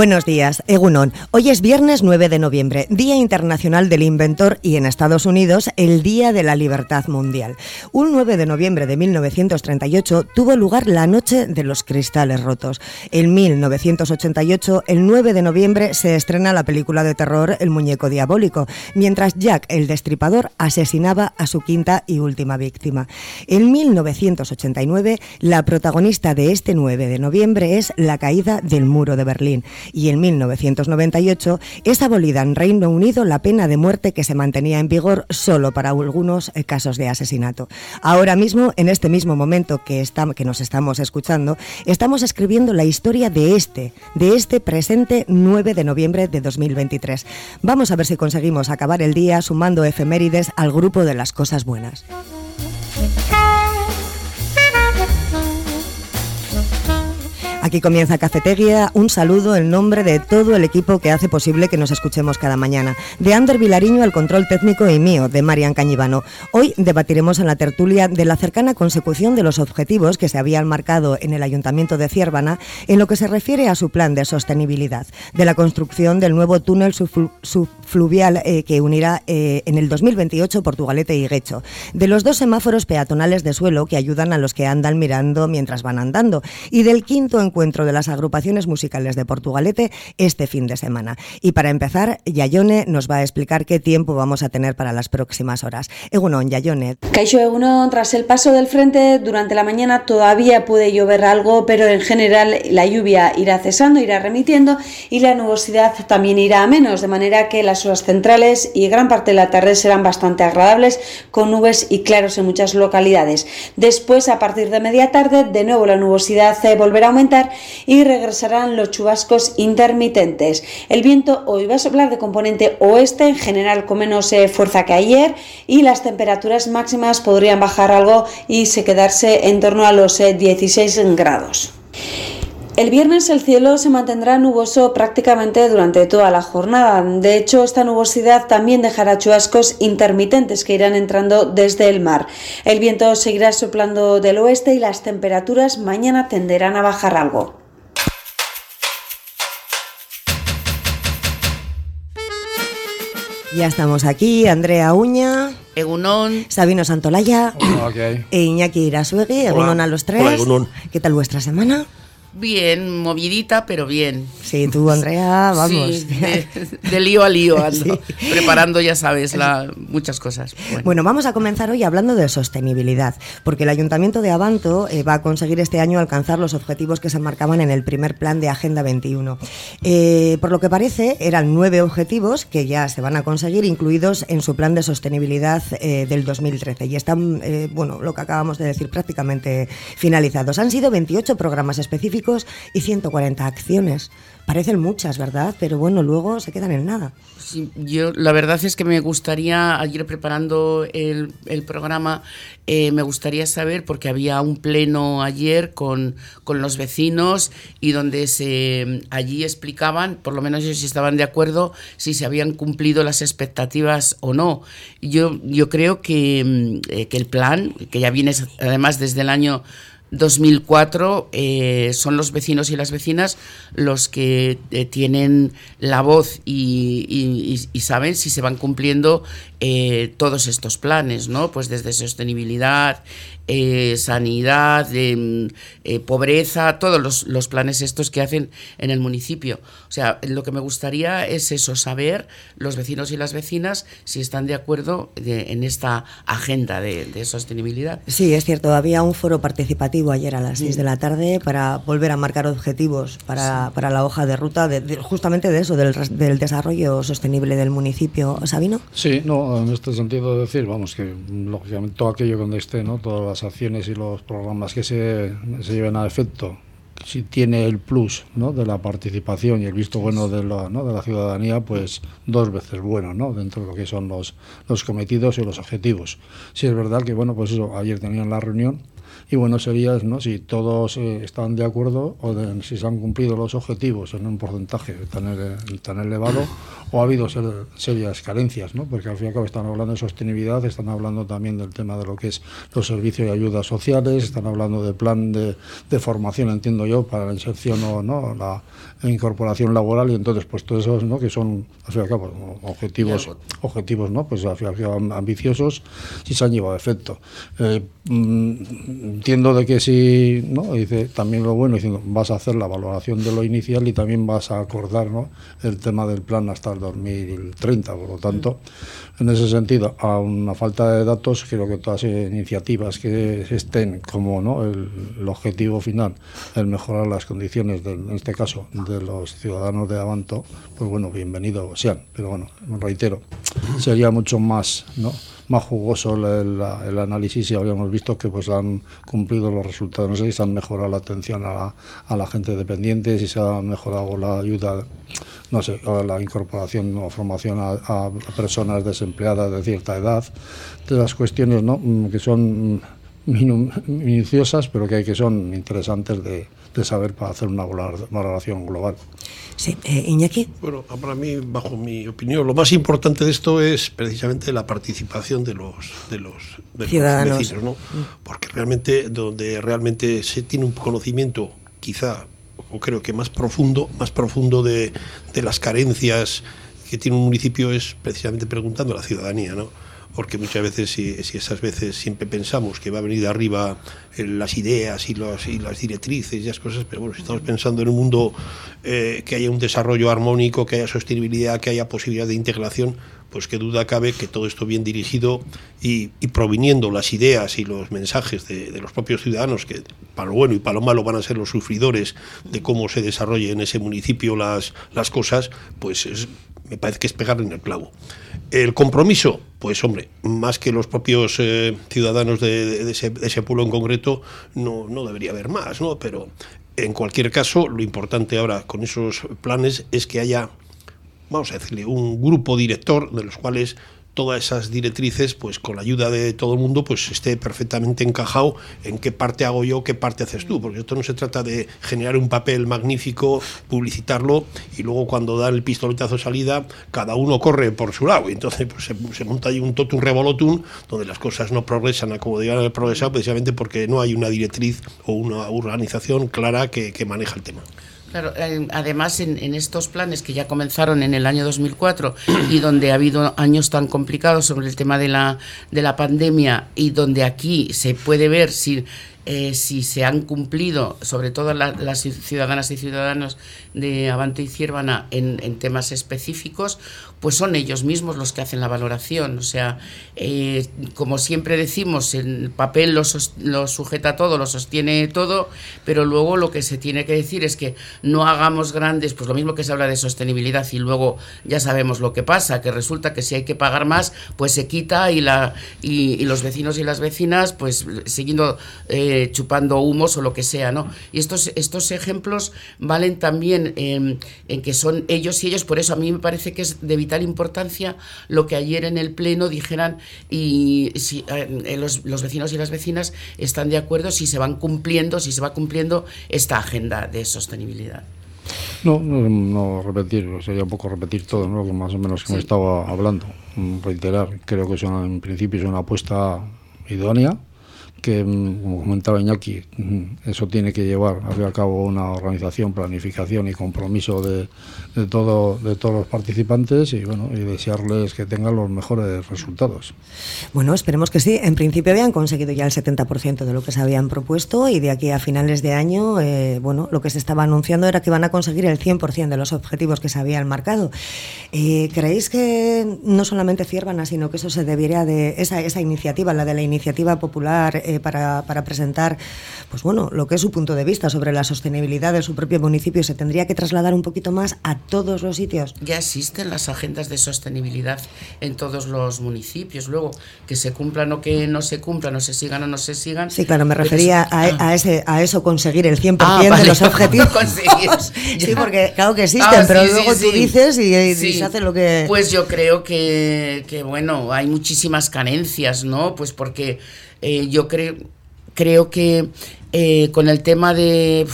Buenos días, Egunon. Hoy es viernes 9 de noviembre, Día Internacional del Inventor y en Estados Unidos el Día de la Libertad Mundial. Un 9 de noviembre de 1938 tuvo lugar la Noche de los Cristales Rotos. En 1988, el 9 de noviembre, se estrena la película de terror El Muñeco Diabólico, mientras Jack el Destripador asesinaba a su quinta y última víctima. En 1989, la protagonista de este 9 de noviembre es la caída del muro de Berlín y en 1998 es abolida en Reino Unido la pena de muerte que se mantenía en vigor solo para algunos eh, casos de asesinato. Ahora mismo, en este mismo momento que, que nos estamos escuchando, estamos escribiendo la historia de este, de este presente 9 de noviembre de 2023. Vamos a ver si conseguimos acabar el día sumando efemérides al grupo de las cosas buenas. Aquí comienza Cafetería. Un saludo en nombre de todo el equipo que hace posible que nos escuchemos cada mañana. De Ander Vilariño al control técnico y mío, de Marian Cañivano. Hoy debatiremos en la tertulia de la cercana consecución de los objetivos que se habían marcado en el Ayuntamiento de Ciervana en lo que se refiere a su plan de sostenibilidad, de la construcción del nuevo túnel subfluvial eh, que unirá eh, en el 2028 Portugalete y Guecho, de los dos semáforos peatonales de suelo que ayudan a los que andan mirando mientras van andando y del quinto encuentro de las agrupaciones musicales de Portugalete este fin de semana. Y para empezar, Yayone nos va a explicar qué tiempo vamos a tener para las próximas horas. Egunon, Yayone. Caixo Egunon, tras el paso del frente, durante la mañana todavía puede llover algo, pero en general la lluvia irá cesando, irá remitiendo y la nubosidad también irá a menos, de manera que las horas centrales y gran parte de la tarde serán bastante agradables, con nubes y claros en muchas localidades. Después, a partir de media tarde, de nuevo la nubosidad eh, volverá a aumentar y regresarán los chubascos intermitentes. El viento hoy va a soplar de componente oeste, en general con menos eh, fuerza que ayer, y las temperaturas máximas podrían bajar algo y se quedarse en torno a los 16 eh, grados. El viernes el cielo se mantendrá nuboso prácticamente durante toda la jornada. De hecho, esta nubosidad también dejará chubascos intermitentes que irán entrando desde el mar. El viento seguirá soplando del oeste y las temperaturas mañana tenderán a bajar algo. Ya estamos aquí, Andrea Uña. Egunon. Sabino Santolaya. E Iñaki Irasuegui. Egunon a los tres. ¿Qué tal vuestra semana? Bien, movidita, pero bien. Sí, tú, Andrea, vamos. de, lío a lío ando, preparando, ya sabes, la, muchas cosas. Bueno. vamos a comenzar hoy hablando de sostenibilidad, porque el Ayuntamiento de Abanto eh, va a conseguir este año alcanzar los objetivos que se marcaban en el primer plan de Agenda 21. Eh, por lo que parece, eran nueve objetivos que ya se van a conseguir, incluidos en su plan de sostenibilidad eh, del 2013, y están, bueno, lo que acabamos de decir, prácticamente finalizados. Han sido 28 programas específicos y 140 acciones. Parecen muchas, ¿verdad? Pero bueno, luego se quedan en nada. yo la verdad es que me gustaría, ayer preparando el, programa, eh, me gustaría saber, porque había un pleno ayer con, con, los vecinos y donde se allí explicaban, por lo menos ellos estaban de acuerdo, si se habían cumplido las expectativas o no. Yo, yo creo que, mm, eh, que el plan, que ya viene además desde el año 2004 eh, son los vecinos y las vecinas los que eh, tienen la voz y, saben si se van cumpliendo eh, todos estos planes, ¿no? Pues desde sostenibilidad, eh, sanidad, mm, eh, pobreza, todos los, planes estos que hacen en el municipio. O sea, lo que me gustaría es eso, saber los vecinos y las vecinas si están de acuerdo en esta agenda de, sostenibilidad. Sí, es cierto, había un foro participativo ayer a las 6 de la tarde para volver a marcar objetivos para, la hoja de ruta, de, justamente de eso, del, del, desarrollo sostenible del municipio. ¿Sabino? Sí, no, en este sentido decir, vamos, que lógicamente todo aquello donde esté, ¿no? todas las acciones y los programas que se, se lleven a efecto, si tiene el plus ¿no? de la participación y el visto bueno de la, ¿no? de la ciudadanía, pues dos veces bueno, ¿no? dentro de lo que son los, los cometidos y los objetivos. Si es verdad que, bueno, pues eso, ayer tenían la reunión Y bueno, sería ¿no? si todos eh, están de acuerdo o si se han cumplido los objetivos en un porcentaje tan, tan elevado o ha habido serias carencias, ¿no? porque al fin y al cabo están hablando de sostenibilidad, están hablando también del tema de lo que es los servicios y ayudas sociales, están hablando de plan de, de formación, entiendo yo, para la inserción o no, la incorporación laboral y entonces pues todos esos ¿no? que son al fin y al cabo objetivos, objetivos ¿no? pues al fin y al cabo ambiciosos si se han llevado a efecto. Eh, mm, entiendo de que si, ¿no? dice también lo bueno, vas a hacer la valoración de lo inicial y también vas a acordar el tema del plan hasta el 2030, por lo tanto, en ese sentido, a una falta de datos, creo que todas las iniciativas que estén como ¿no? el, objetivo final, el mejorar las condiciones, en este caso, de los ciudadanos de Avanto, pues bueno, bienvenido sean. Pero bueno, reitero, sería mucho más, ¿no? Más jugoso el, análisis si habíamos visto que pues han cumplido los resultados. No sé si se han mejorado la atención a la, a la gente dependiente, si se ha mejorado la ayuda, no sé, la incorporación o formación a, personas desempleadas de cierta edad, de las cuestiones ¿no? Mm, que son minuciosas, pero que, que son interesantes de, de saber para hacer una valoración global. Sí, eh, Iñaki. Bueno, para mí, bajo mi opinión, lo más importante de esto es precisamente la participación de los, de los, Ciudadanos. vecinos, ¿no? Porque realmente, donde realmente se tiene un conocimiento, quizá, o creo que más profundo, más profundo de, de las carencias que tiene un municipio es precisamente preguntando a la ciudadanía, ¿no? Porque muchas veces, si, esas veces siempre pensamos que va a venir de arriba las ideas y, y las directrices y las cosas, pero bueno, si estamos pensando en un mundo eh, que haya un desarrollo armónico, que haya sostenibilidad, que haya posibilidad de integración, pues qué duda cabe que todo esto bien dirigido y, proviniendo las ideas y los mensajes de, de, los propios ciudadanos, que para lo bueno y para lo malo van a ser los sufridores de cómo se desarrolle en ese municipio las, las cosas, pues es, me parece que es pegar en el clavo. El compromiso, pues hombre, más que los propios eh, ciudadanos de, ese, pueblo en concreto, no, no debería haber más, ¿no? Pero en cualquier caso, lo importante ahora con esos planes es que haya, vamos a decirle, un grupo director de los cuales todas esas directrices, pues con la ayuda de todo el mundo, pues esté perfectamente encajado en qué parte hago yo, qué parte haces tú, porque esto no se trata de generar un papel magnífico, publicitarlo y luego cuando da el pistoletazo de salida, cada uno corre por su lado y entonces pues, se, monta ahí un totum revolutum donde las cosas no progresan a como debían haber progresado precisamente porque no hay una directriz o una organización clara que maneja el tema. Claro, eh, además en, estos planes que ya comenzaron en el año 2004 y donde ha habido años tan complicados sobre el tema de la, de la pandemia y donde aquí se puede ver si eh, si se han cumplido, sobre todo las ciudadanas y ciudadanos de Avante y Ciervana, en, temas específicos, pues son ellos mismos los que hacen la valoración. O sea, eh, como siempre decimos, el papel lo, lo, sujeta todo, lo sostiene todo, pero luego lo que se tiene que decir es que no hagamos grandes, pues lo mismo que se habla de sostenibilidad y luego ya sabemos lo que pasa, que resulta que si hay que pagar más, pues se quita y, la, y, los vecinos y las vecinas, pues siguiendo... Eh, chupando humos o lo que sea, ¿no? Y estos, estos ejemplos valen también en que son ellos y ellos, por eso a mí me parece que es de vital importancia lo que ayer en el Pleno dijeran y si eh, los, los vecinos y las vecinas están de acuerdo si se van cumpliendo, si se va cumpliendo esta agenda de sostenibilidad. No, no, repetir, sería un poco repetir todo, ¿no? más o menos que me estaba hablando. Reiterar, creo que es en principio es una apuesta idónea, que, mm, como comentaba Iñaki, mm, eso tiene que llevar a cabo una organización, planificación y compromiso de, de, todo, de todos los participantes y, bueno, y desearles que tengan los mejores resultados. Bueno, esperemos que sí. En principio habían conseguido ya el 70% de lo que se habían propuesto y de aquí a finales de año, eh, bueno, lo que se estaba anunciando era que van a conseguir el 100% de los objetivos que se habían marcado. Eh, ¿Creéis que no solamente Ciervana, sino que eso se debería de esa, esa iniciativa, la de la iniciativa popular, eh, para, para, presentar pues bueno, lo que es su punto de vista sobre la sostenibilidad de su propio municipio se tendría que trasladar un poquito más a todos los sitios. Ya existen las agendas de sostenibilidad en todos los municipios. Luego, que se cumplan o que no se cumplan, o se sigan o no se sigan. Sí, claro, me refería a, e, a, ese, a eso, conseguir el 100% ah, de los objetivos. sí, porque claro que existen, ah, pero luego tú dices y, se hace lo que... Pues yo creo que, que, bueno, hay muchísimas carencias, ¿no? Pues porque eh, yo creo creo que eh, con el tema de,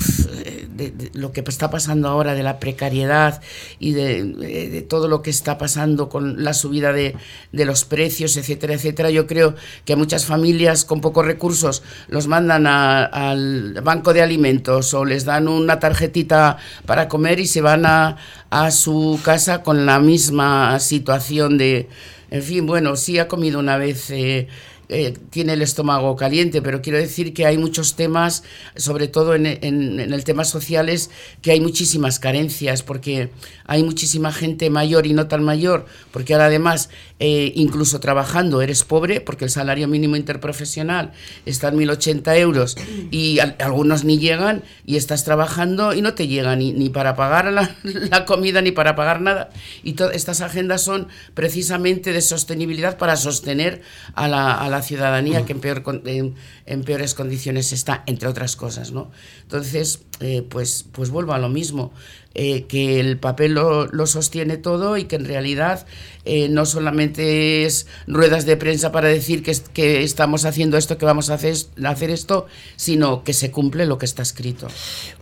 lo que está pasando ahora, de la precariedad y de, todo lo que está pasando con la subida de, los precios, etcétera, etcétera, yo creo que muchas familias con pocos recursos los mandan al banco de alimentos o les dan una tarjetita para comer y se van a, a su casa con la misma situación de, en fin, bueno, sí ha comido una vez... Eh, eh, tiene el estómago caliente, pero quiero decir que hay muchos temas, sobre todo en, el tema sociales, que hay muchísimas carencias, porque hay muchísima gente mayor y no tan mayor, porque ahora además, eh, incluso trabajando, eres pobre, porque el salario mínimo interprofesional está en 1.080 euros y algunos ni llegan, y estás trabajando y no te llega ni, ni para pagar la, comida ni para pagar nada. Y todas estas agendas son precisamente de sostenibilidad para sostener a la la ciudadanía que en, peor, en, peores condiciones está, entre otras cosas. ¿no? Entonces, eh, pues, pues vuelvo a lo mismo, eh, que el papel lo, sostiene todo y que en realidad eh, no solamente es ruedas de prensa para decir que, que estamos haciendo esto, que vamos a hacer, hacer esto, sino que se cumple lo que está escrito.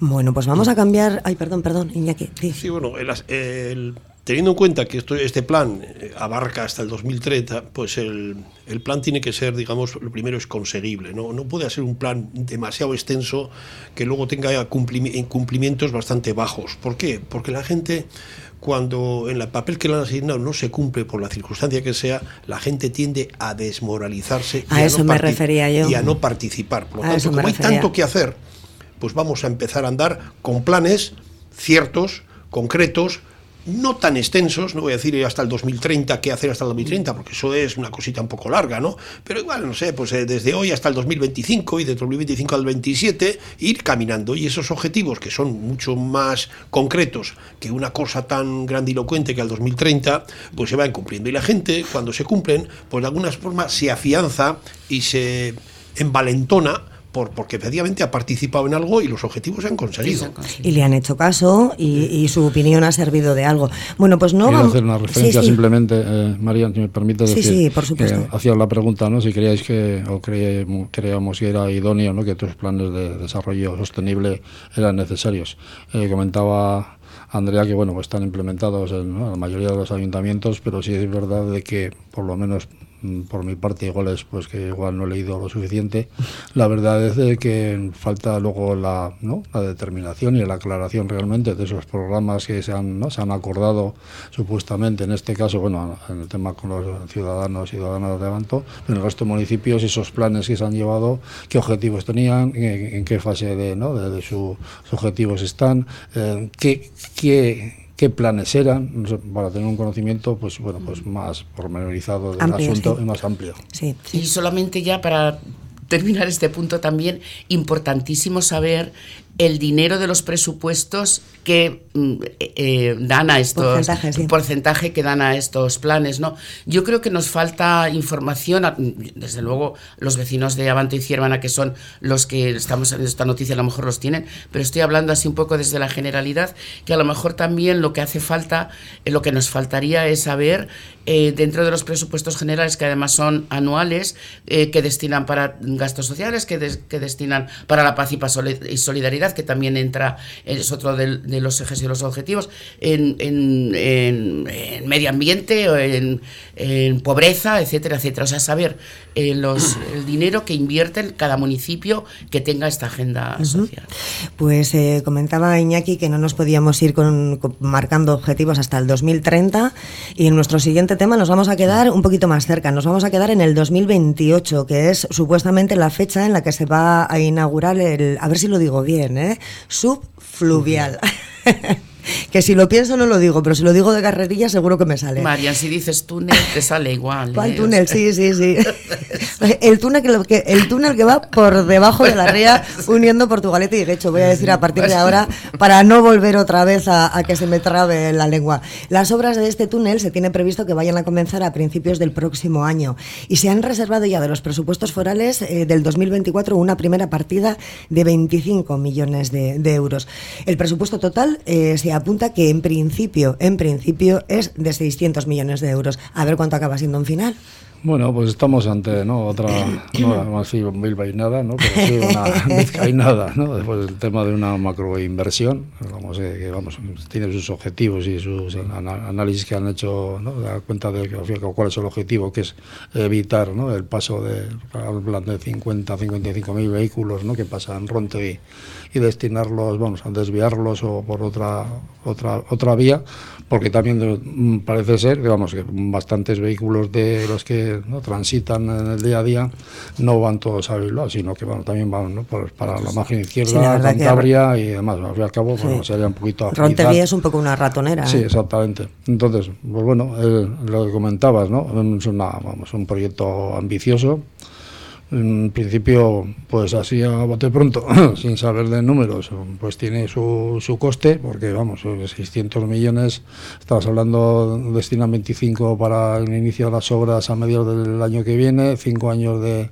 Bueno, pues vamos a cambiar... Ay, perdón, perdón, Iñaki. Sí, bueno, el Teniendo en cuenta que esto, este plan eh, abarca hasta el 2030, pues el, el, plan tiene que ser, digamos, lo primero es conseguible. ¿no? no puede ser un plan demasiado extenso que luego tenga cumplimientos bastante bajos. ¿Por qué? Porque la gente, cuando en el papel que le han asignado no se cumple por la circunstancia que sea, la gente tiende a desmoralizarse a y, eso a no me refería yo. y a no participar. Por lo tanto, como hay tanto que hacer, pues vamos a empezar a andar con planes ciertos, concretos, no tan extensos, no voy a decir hasta el 2030 qué hacer hasta el 2030, porque eso es una cosita un poco larga, ¿no? Pero igual, no sé, pues eh, desde hoy hasta el 2025 y desde el 2025 al 27, ir caminando. Y esos objetivos, que son mucho más concretos que una cosa tan grandilocuente que al 2030, pues se van cumpliendo. Y la gente, cuando se cumplen, pues de alguna forma se afianza y se envalentona porque efectivamente ha participado en algo y los objetivos se han conseguido. Y le han hecho caso y, su opinión ha servido de algo. Bueno, pues no Quiero hacer una referencia simplemente, eh, María, si me permite decir. Sí, por supuesto. hacía la pregunta, ¿no? Si creíais que, o creíamos que era idóneo, ¿no? Que estos planes de desarrollo sostenible eran necesarios. Eh, comentaba Andrea que, bueno, pues están implementados en la mayoría de los ayuntamientos, pero sí es verdad de que, por lo menos por mi parte igual es pues que igual no he leído lo suficiente. La verdad es que falta luego la, ¿no? la determinación y la aclaración realmente de esos programas que se han, ¿no? se han acordado supuestamente, en este caso, bueno, en el tema con los ciudadanos y ciudadanas de Levanto, pero en el resto de municipios, esos planes que se han llevado, qué objetivos tenían, en, qué fase de, ¿no? de, sus objetivos están, eh, qué, qué qué planes eran, para tener un conocimiento pues bueno pues más pormenorizado del asunto y más amplio. Sí, Y solamente ya para terminar este punto también, importantísimo saber el dinero de los presupuestos que mm, eh, eh, dan a estos porcentaje, porcentaje que dan a estos planes no yo creo que nos falta información desde luego los vecinos de Avanto y Ciervana que son los que estamos en esta noticia a lo mejor los tienen pero estoy hablando así un poco desde la generalidad que a lo mejor también lo que hace falta eh, lo que nos faltaría es saber dentro de los presupuestos generales que además son anuales que destinan para gastos sociales que, que destinan para la paz y solidaridad que también entra, es otro de, los ejes y los objetivos, en, medio ambiente, en, pobreza, etcétera, etcétera. O sea, saber eh, los, el dinero que invierte cada municipio que tenga esta agenda social. Pues eh, comentaba Iñaki que no nos podíamos ir con, marcando objetivos hasta el 2030 y en nuestro siguiente tema nos vamos a quedar un poquito más cerca, nos vamos a quedar en el 2028, que es supuestamente la fecha en la que se va a inaugurar el, a ver si lo digo bien, ¿eh? Subfluvial. que si lo pienso no lo digo, pero si lo digo de carrerilla seguro que me sale. María, si dices túnel te sale igual. ¿Cuál ¿eh? túnel? Sí, sí, sí. el, túnel que, el túnel que va por debajo de la ría uniendo Portugalete y hecho voy a decir a partir de ahora, para no volver otra vez a, que se me trabe la lengua. Las obras de este túnel se tiene previsto que vayan a comenzar a principios del próximo año y se han reservado ya de los presupuestos forales eh, del 2024 una primera partida de 25 millones de, euros. El presupuesto total eh, se apunta que en principio, en principio es de 600 millones de euros. A ver cuánto acaba siendo en final. Bueno, pues estamos ante ¿no? otra, no vamos a decir bilbainada, ¿no? pero sí una vizcainada, ¿no? después del tema de una macroinversión, vamos, eh, que vamos, tiene sus objetivos y sus análisis que han hecho, ¿no? dar cuenta de cuál es el objetivo, que es evitar ¿no? el paso de, hablan de 50, 55 mil vehículos ¿no? que pasan Ronte y, y destinarlos, vamos, a desviarlos o por otra, otra, otra vía porque también mm, parece ser que vamos que bastantes vehículos de los que ¿no? transitan en el día a día no van todos a Bilbao, sino que bueno, también van ¿no? para la margen izquierda, Cantabria y demás. Al fin y al cabo, bueno, sería un poquito. Rontería es un poco una ratonera. Sí, ¿eh? exactamente. Entonces, pues bueno, lo que comentabas, ¿no? Es una, vamos, un proyecto ambicioso en principio, pues así a bote pronto, sin saber de números, pues tiene su, su coste, porque vamos, 600 millones, estamos hablando, destinan 25 para el inicio de las obras a mediados del año que viene, 5 años de,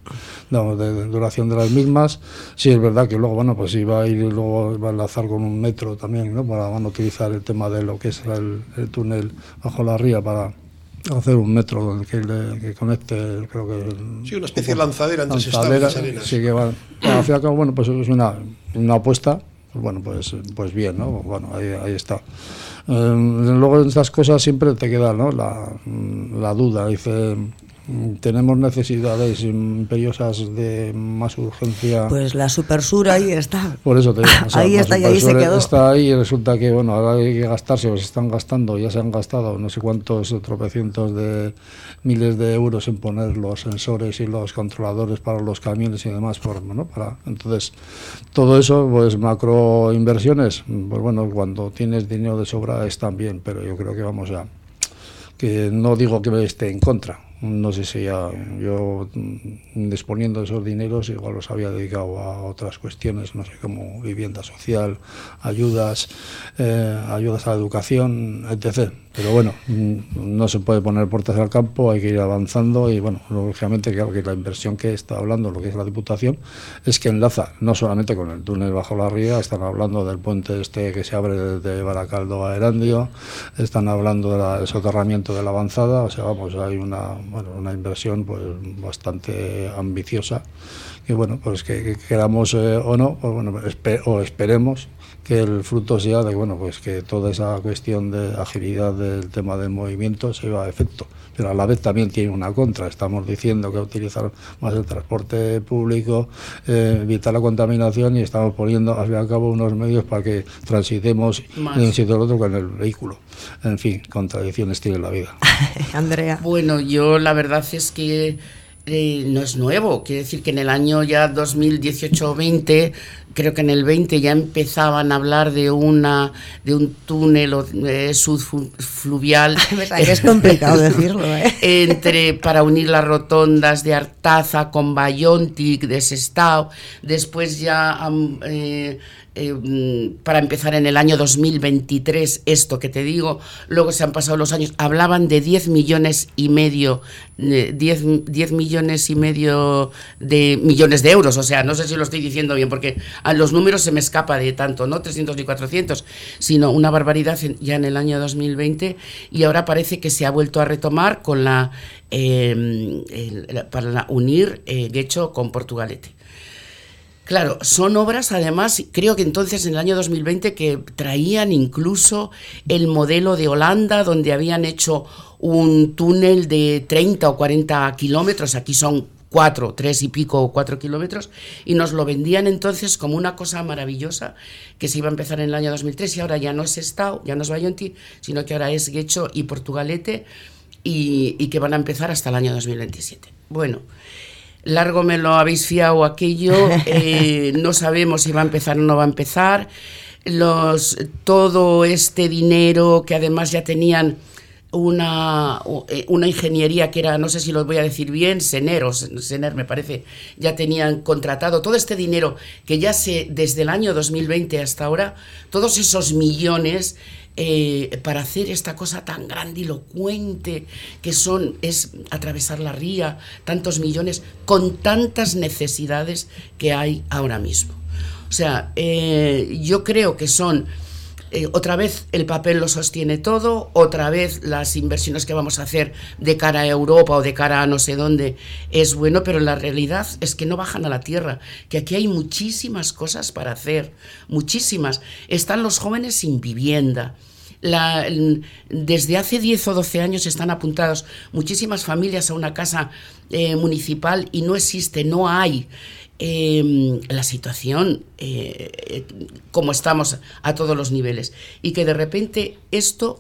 de, duración de las mismas. Sí, es verdad que luego, bueno, pues iba a ir, luego va a enlazar con un metro también, ¿no? Para, van a utilizar el tema de lo que es el túnel bajo la ría para hacer un metro que, que conecte, creo que... Sí, una especie de lanzadera entre lanzadera, Sí, que va, al fin y al cabo, bueno, pues es una, una apuesta, pues bueno, pues, pues bien, ¿no? Bueno, ahí, ahí está. Eh, luego en estas cosas siempre te queda, ¿no? La, la duda, dice tenemos necesidades imperiosas de más urgencia. Pues la Supersur ahí está. Por eso te digo. ahí está y ahí se quedó. Está ahí y resulta que, bueno, ahora hay que gastarse, o se están gastando, ya se han gastado no sé cuántos tropecientos de miles de euros en poner los sensores y los controladores para los camiones y demás. Por, ¿no? para, entonces, todo eso, pues macro inversiones, pues bueno, cuando tienes dinero de sobra están bien, pero yo creo que vamos a. que no digo que esté en contra no sé si ya yo mm, disponiendo de esos dineros igual los había dedicado a otras cuestiones, no sé, como vivienda social, ayudas, eh, ayudas a la educación, etc. Pero bueno, mm, no se puede poner puertas al campo, hay que ir avanzando y bueno, lógicamente claro que la inversión que está hablando, lo que es la Diputación, es que enlaza no solamente con el túnel bajo la ría, están hablando del puente este que se abre desde Baracaldo a Erandio, están hablando del soterramiento de la avanzada, o sea, vamos, hay una, bueno, una inversión pues bastante ambiciosa que bueno, pues que, queramos eh, o no, pues bueno, o esperemos que el fruto sea de bueno pues que toda esa cuestión de agilidad del tema del movimiento se va a efecto. Pero a la vez también tiene una contra. Estamos diciendo que utilizar más el transporte público eh, evitar la contaminación y estamos poniendo al fin y al cabo unos medios para que transitemos de un sitio al otro con el vehículo. En fin contradicciones tiene la vida. Andrea. Bueno yo la verdad es que eh, no es nuevo, quiere decir que en el año ya 2018-20 creo que en el 20 ya empezaban a hablar de una de un túnel eh, subfluvial es complicado decirlo ¿eh? entre para unir las rotondas de Artaza con Bayontic de Sestao después ya eh, eh, mm, para empezar en el año 2023 esto que te digo, luego se han pasado los años, hablaban de 10 millones y medio, 10, 10, millones y medio de millones de euros, o sea, no sé si lo estoy diciendo bien, porque los números se me escapa de tanto, no 300 ni 400, sino una barbaridad ya en el año 2020 y ahora parece que se ha vuelto a retomar con la, eh, para unir eh, Guecho con Portugalete. Claro, son obras además, creo que entonces en el año 2020 que traían incluso el modelo de Holanda, donde habían hecho un túnel de 30 o 40 kilómetros, aquí son cuatro, tres y pico o cuatro kilómetros, y nos lo vendían entonces como una cosa maravillosa que se iba a empezar en el año 2003 y ahora ya no es Estado, ya no es Bayonti, sino que ahora es Guecho y Portugalete y, y que van a empezar hasta el año 2027. Bueno, largo me lo habéis fiado aquello, eh, no sabemos si va a empezar o no va a empezar. Los, todo este dinero que además ya tenían una, eh, una ingeniería que era, no sé si lo voy a decir bien, Sener o Sener me parece, ya tenían contratado todo este dinero que ya se, desde el año 2020 hasta ahora, todos esos millones eh, para hacer esta cosa tan grandilocuente que son, es atravesar la ría, tantos millones, con tantas necesidades que hay ahora mismo. O sea, eh, yo creo que son eh, otra vez el papel lo sostiene todo, otra vez las inversiones que vamos a hacer de cara a Europa o de cara a no sé dónde es bueno, pero la realidad es que no bajan a la tierra, que aquí hay muchísimas cosas para hacer, muchísimas. Están los jóvenes sin vivienda. desde hace 10 o 12 años están apuntados muchísimas familias a una casa eh, municipal y no existe, no hay. Em, la situación eh, como estamos a todos los niveles. Y que de repente esto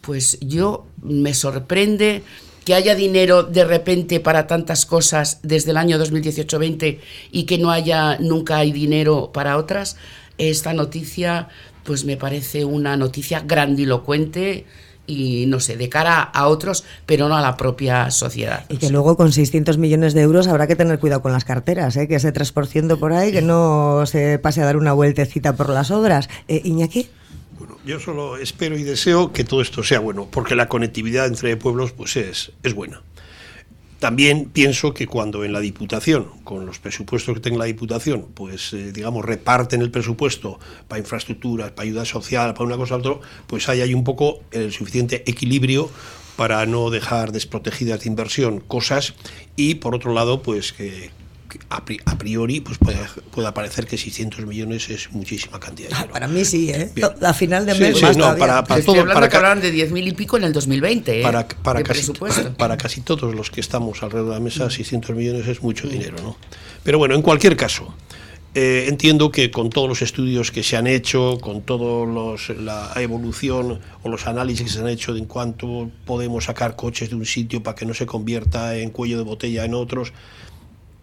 pues yo me sorprende que haya dinero de repente para tantas cosas desde el año 2018-20 y que no haya nunca hay dinero para otras. Esta noticia pues me parece una noticia grandilocuente y no sé, de cara a otros, pero no a la propia sociedad. Y que luego con 600 millones de euros habrá que tener cuidado con las carteras, ¿eh? que ese 3% por ahí, que no se pase a dar una vueltecita por las obras. Eh, Iñaki. Bueno, yo solo espero y deseo que todo esto sea bueno, porque la conectividad entre pueblos pues es, es buena. También pienso que cuando en la Diputación, con los presupuestos que tenga la Diputación, pues eh, digamos reparten el presupuesto para infraestructuras, para ayuda social, para una cosa u otra, pues hay ahí un poco el suficiente equilibrio para no dejar desprotegidas de inversión cosas y por otro lado pues que, a priori pues puede, puede, parecer que 600 millones es muchísima cantidad de ah, para mí sí, ¿eh? A final de mes no, para, para, todo, para que hablan de 10.000 y pico en el 2020, ¿eh? Para, para, casi, para casi todos los que estamos alrededor de la mesa, 600 millones es mucho dinero, ¿no? Pero bueno, en cualquier caso, eh, entiendo que con todos los estudios que se han hecho, con toda la evolución o los análisis que se han hecho de en cuánto podemos sacar coches de un sitio para que no se convierta en cuello de botella en otros,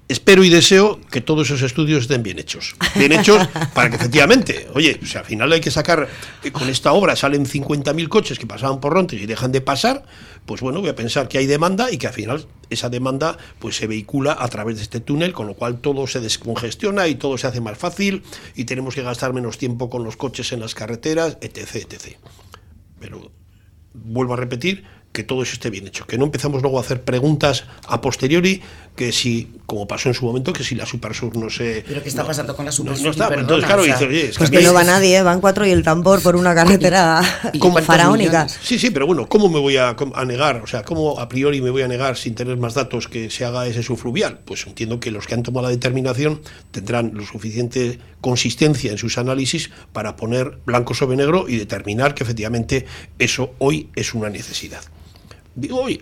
espero y deseo que todos esos estudios estén bien hechos. Bien hechos para que efectivamente, oye, al final hay que sacar, eh, con esta obra salen 50.000 coches que pasaban por Rontes y dejan de pasar, pues bueno, voy a pensar que hay demanda y que al final esa demanda pues se vehicula a través de este túnel, con lo cual todo se descongestiona y todo se hace más fácil y tenemos que gastar menos tiempo con los coches en las carreteras, etc, etc. Pero vuelvo a repetir, que todo eso esté bien hecho, que no empezamos luego a hacer preguntas a posteriori que si, como pasó en su momento, que si la Supersur no sé... ¿Pero qué está pasando con la Supersur? No, está, entonces claro, es pues que, no va nadie, ¿eh? van cuatro y el tambor por una carretera faraónica. Sí, sí, pero bueno, ¿cómo me voy a, negar? O sea, ¿cómo a priori me voy a negar sin tener más datos que se haga ese subfluvial? Pues entiendo que los que han tomado la determinación tendrán lo suficiente consistencia en sus análisis para poner blanco sobre negro y determinar que efectivamente eso hoy es una necesidad.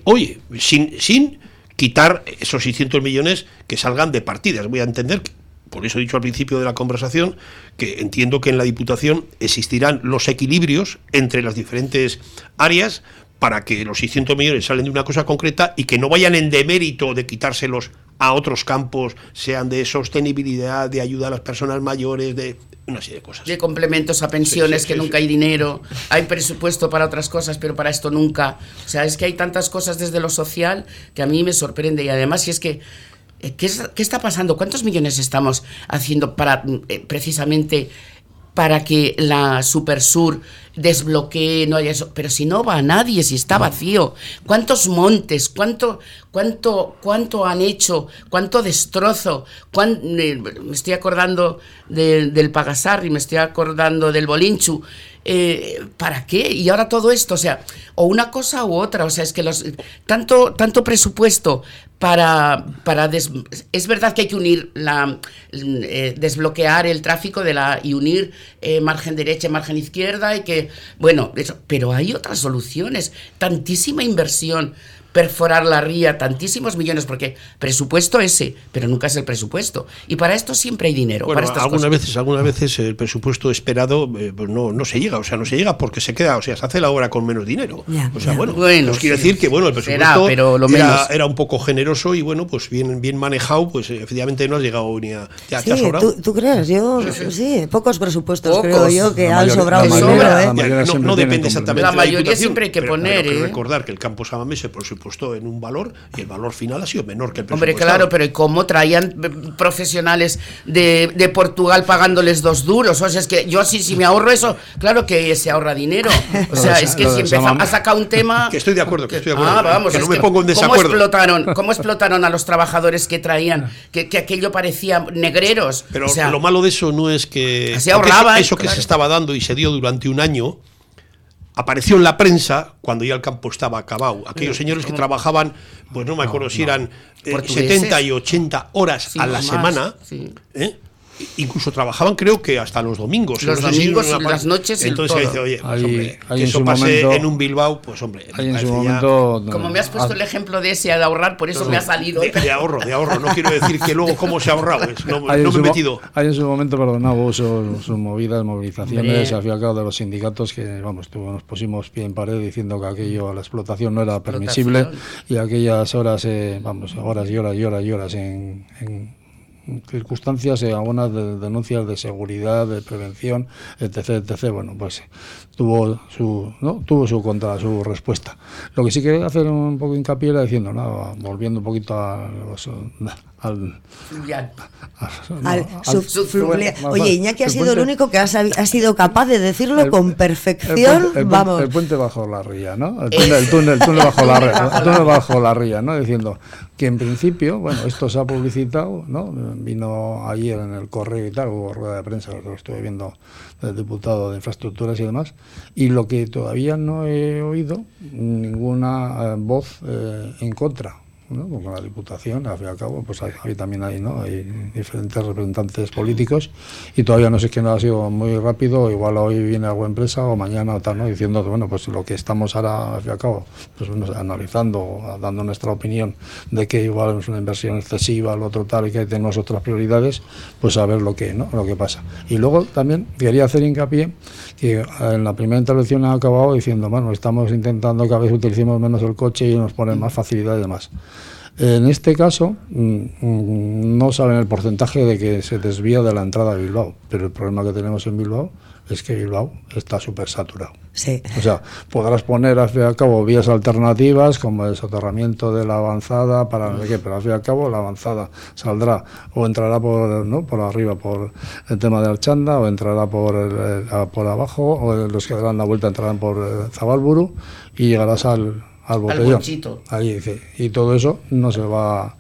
Oye, sin, sin quitar esos 600 millones que salgan de partidas. Voy a entender, por eso he dicho al principio de la conversación, que entiendo que en la Diputación existirán los equilibrios entre las diferentes áreas para que los 600 millones salen de una cosa concreta y que no vayan en demérito de quitárselos a otros campos, sean de sostenibilidad, de ayuda a las personas mayores, de una serie de cosas. De complementos a pensiones, que nunca hay dinero, hay presupuesto para otras cosas, pero para esto nunca. O sea, es que hay tantas cosas desde lo social que a mí me sorprende y además si es que eh, ¿Qué, está pasando? ¿Cuántos millones estamos haciendo para eh, precisamente para que la Supersur desbloquee, no haya eso. Pero si no va a nadie, si está vacío. ¿Cuántos montes? ¿Cuánto, cuánto, cuánto han hecho? ¿Cuánto destrozo? me estoy acordando del Pagasarri, me estoy acordando del Bolinchu. Eh, ¿Para qué? Y ahora todo esto, o sea, o una cosa u otra, o sea, es que los tanto, tanto presupuesto para, para es verdad que hay que unir la eh, desbloquear el tráfico de la y unir eh, margen derecha y margen izquierda y que bueno eso, pero hay otras soluciones tantísima inversión perforar la ría tantísimos millones, porque presupuesto ese, pero nunca es el presupuesto. Y para esto siempre hay dinero. Bueno, algunas veces, algunas veces el presupuesto esperado eh, pues no, no se llega, o sea, no se llega porque se queda, o sea, se hace la obra con menos dinero. o sea, bueno, bueno nos quiere decir que bueno, el presupuesto pero lo era, era, un poco generoso y bueno, pues bien, bien manejado, pues efectivamente no has llegado ni a. Ya, sí, ¿tú, crees? Yo sí, pocos presupuestos creo yo que han sobrado dinero. ¿eh? no, depende exactamente. La mayoría siempre hay que poner. Hay que ¿eh? recordar que el campo Samamese, por supuesto, en un valor y el valor final ha sido menor que el Hombre, claro, pero ¿y cómo traían profesionales de, de, Portugal pagándoles dos duros? O sea, es que yo así, si me ahorro eso, claro que se ahorra dinero. O sea, es que si empezamos a sacar un tema... Que estoy de acuerdo, que estoy de acuerdo. Ah, vamos, que no me pongo en desacuerdo. ¿Cómo explotaron, cómo explotaron a los trabajadores que traían, que, que aquello parecía negreros. Pero O sea, lo malo de eso no es que Se porque ahorraban, eso que claro. se estaba dando y se dio durante un año apareció en la prensa cuando ya el campo estaba acabado. Aquellos señores que trabajaban, pues no me acuerdo si eran eh, Portugueses. 70 y 80 horas Sí, a la más, semana. sí. ¿eh? Incluso trabajaban, creo que hasta los domingos. Los No domingos y las noches Entonces todo. dice, oye, pues, Hay- hombre, hay que en eso pase momento- en un Bilbao, pues hombre. en su ya momento. como me has puesto ah, el ejemplo de ese de ahorrar, por eso me ha salido. de, de ahorro, de ahorro. No quiero decir que luego cómo se ha ahorrado. es- no me su, he metido. hay en su momento, perdona, hubo sus, sus movidas, movilizaciones, al fin y al cabo de los sindicatos que, vamos, tú- nos pusimos pie en pared diciendo que aquello, la explotación no era permisible Explotación. y aquellas horas, eh, vamos, horas y horas y horas y horas en, en circunstancias, eh, algunas de denuncias de seguridad, de prevención, etc, etc, bueno, pues tuvo su, ¿no? tuvo su contra, su respuesta. Lo que sí quería hacer un poco hincapié era diciendo, nada, volviendo un poquito a los- al. Al no, al- fluvial. bueno, Oye, Iñaki ha el sido el puente- único que ha, sabi- ha sido capaz de decirlo el- con el perfección. puente- el puente- Vamos. El puente bajo la ría, ¿no? El túnel, el túnel, el túnel bajo la ría, el túnel bajo la ría, ¿no? Diciendo que en principio, bueno, esto se ha publicitado, ¿no? Vino ayer en el correo y tal, hubo rueda de prensa, lo estuve viendo del diputado de infraestructuras y demás, y lo que todavía no he oído, ninguna eh, voz eh, en contra. ¿No? Porque la Diputación, al fin y al cabo, pues hay también hay, ¿no? hay diferentes representantes políticos y todavía no sé quién ha sido muy rápido, igual hoy viene alguna empresa o mañana o tal, ¿no? diciendo, bueno, pues lo que estamos ahora, al fin y al cabo, pues bueno, analizando, dando nuestra opinión de que igual es una inversión excesiva, lo otro tal, y que tenemos otras prioridades, pues a ver lo que, ¿no? lo que pasa. Y luego también quería hacer hincapié que en la primera intervención ha acabado diciendo, bueno, estamos intentando que a veces utilicemos menos el coche y nos ponen más facilidad y demás. En este caso, mm, mm, no saben el porcentaje de que se desvía de la entrada a Bilbao, pero el problema que tenemos en Bilbao es que Bilbao está súper saturado. Sí. O sea, podrás poner al fin y al cabo vías alternativas como el soterramiento de la avanzada para no sé qué, pero al fin y al cabo la avanzada saldrá o entrará por, ¿no? por arriba por el tema de Archanda o entrará por, el- eh, por abajo o los que darán la vuelta entrarán por eh, Zabalburu y llegarás al, al botellón. Ahí dice, y todo eso no se va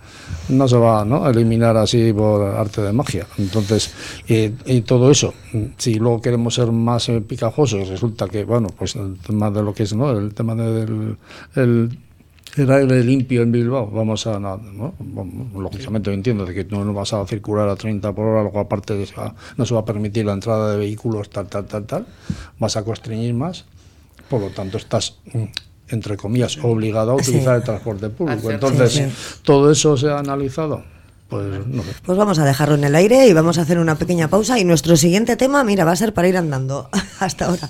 no se va ¿no? a eliminar así por arte de magia. Entonces, y todo eso, si luego queremos ser más eh, picajosos, resulta que, bueno, pues el tema de lo que es, ¿no? El tema del el, el aire limpio en Bilbao, vamos a, no, ¿no? Bueno, lógicamente entiendo de que no nos vas a circular a 30 por hora, luego aparte de eso, no se va a permitir la entrada de vehículos, tal, tal, tal, tal, vas a constreñir más, por lo tanto estás, mm, entre comillas, obligado a Sí. utilizar el transporte público. Entonces, Sí, todo eso se ha analizado, pues no sé. Pues vamos a dejarlo en el aire y vamos a hacer una pequeña pausa. Y nuestro siguiente tema, mira, va a ser para ir andando. Hasta ahora.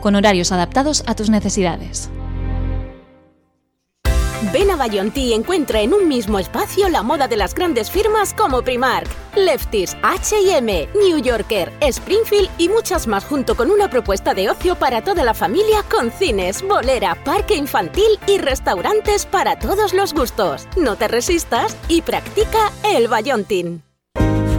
Con horarios adaptados a tus necesidades. Ven a Bayonti y encuentra en un mismo espacio la moda de las grandes firmas como Primark, Lefties, H&M, New Yorker, Springfield y muchas más junto con una propuesta de ocio para toda la familia con cines, bolera, parque infantil y restaurantes para todos los gustos. No te resistas y practica el Bayontin.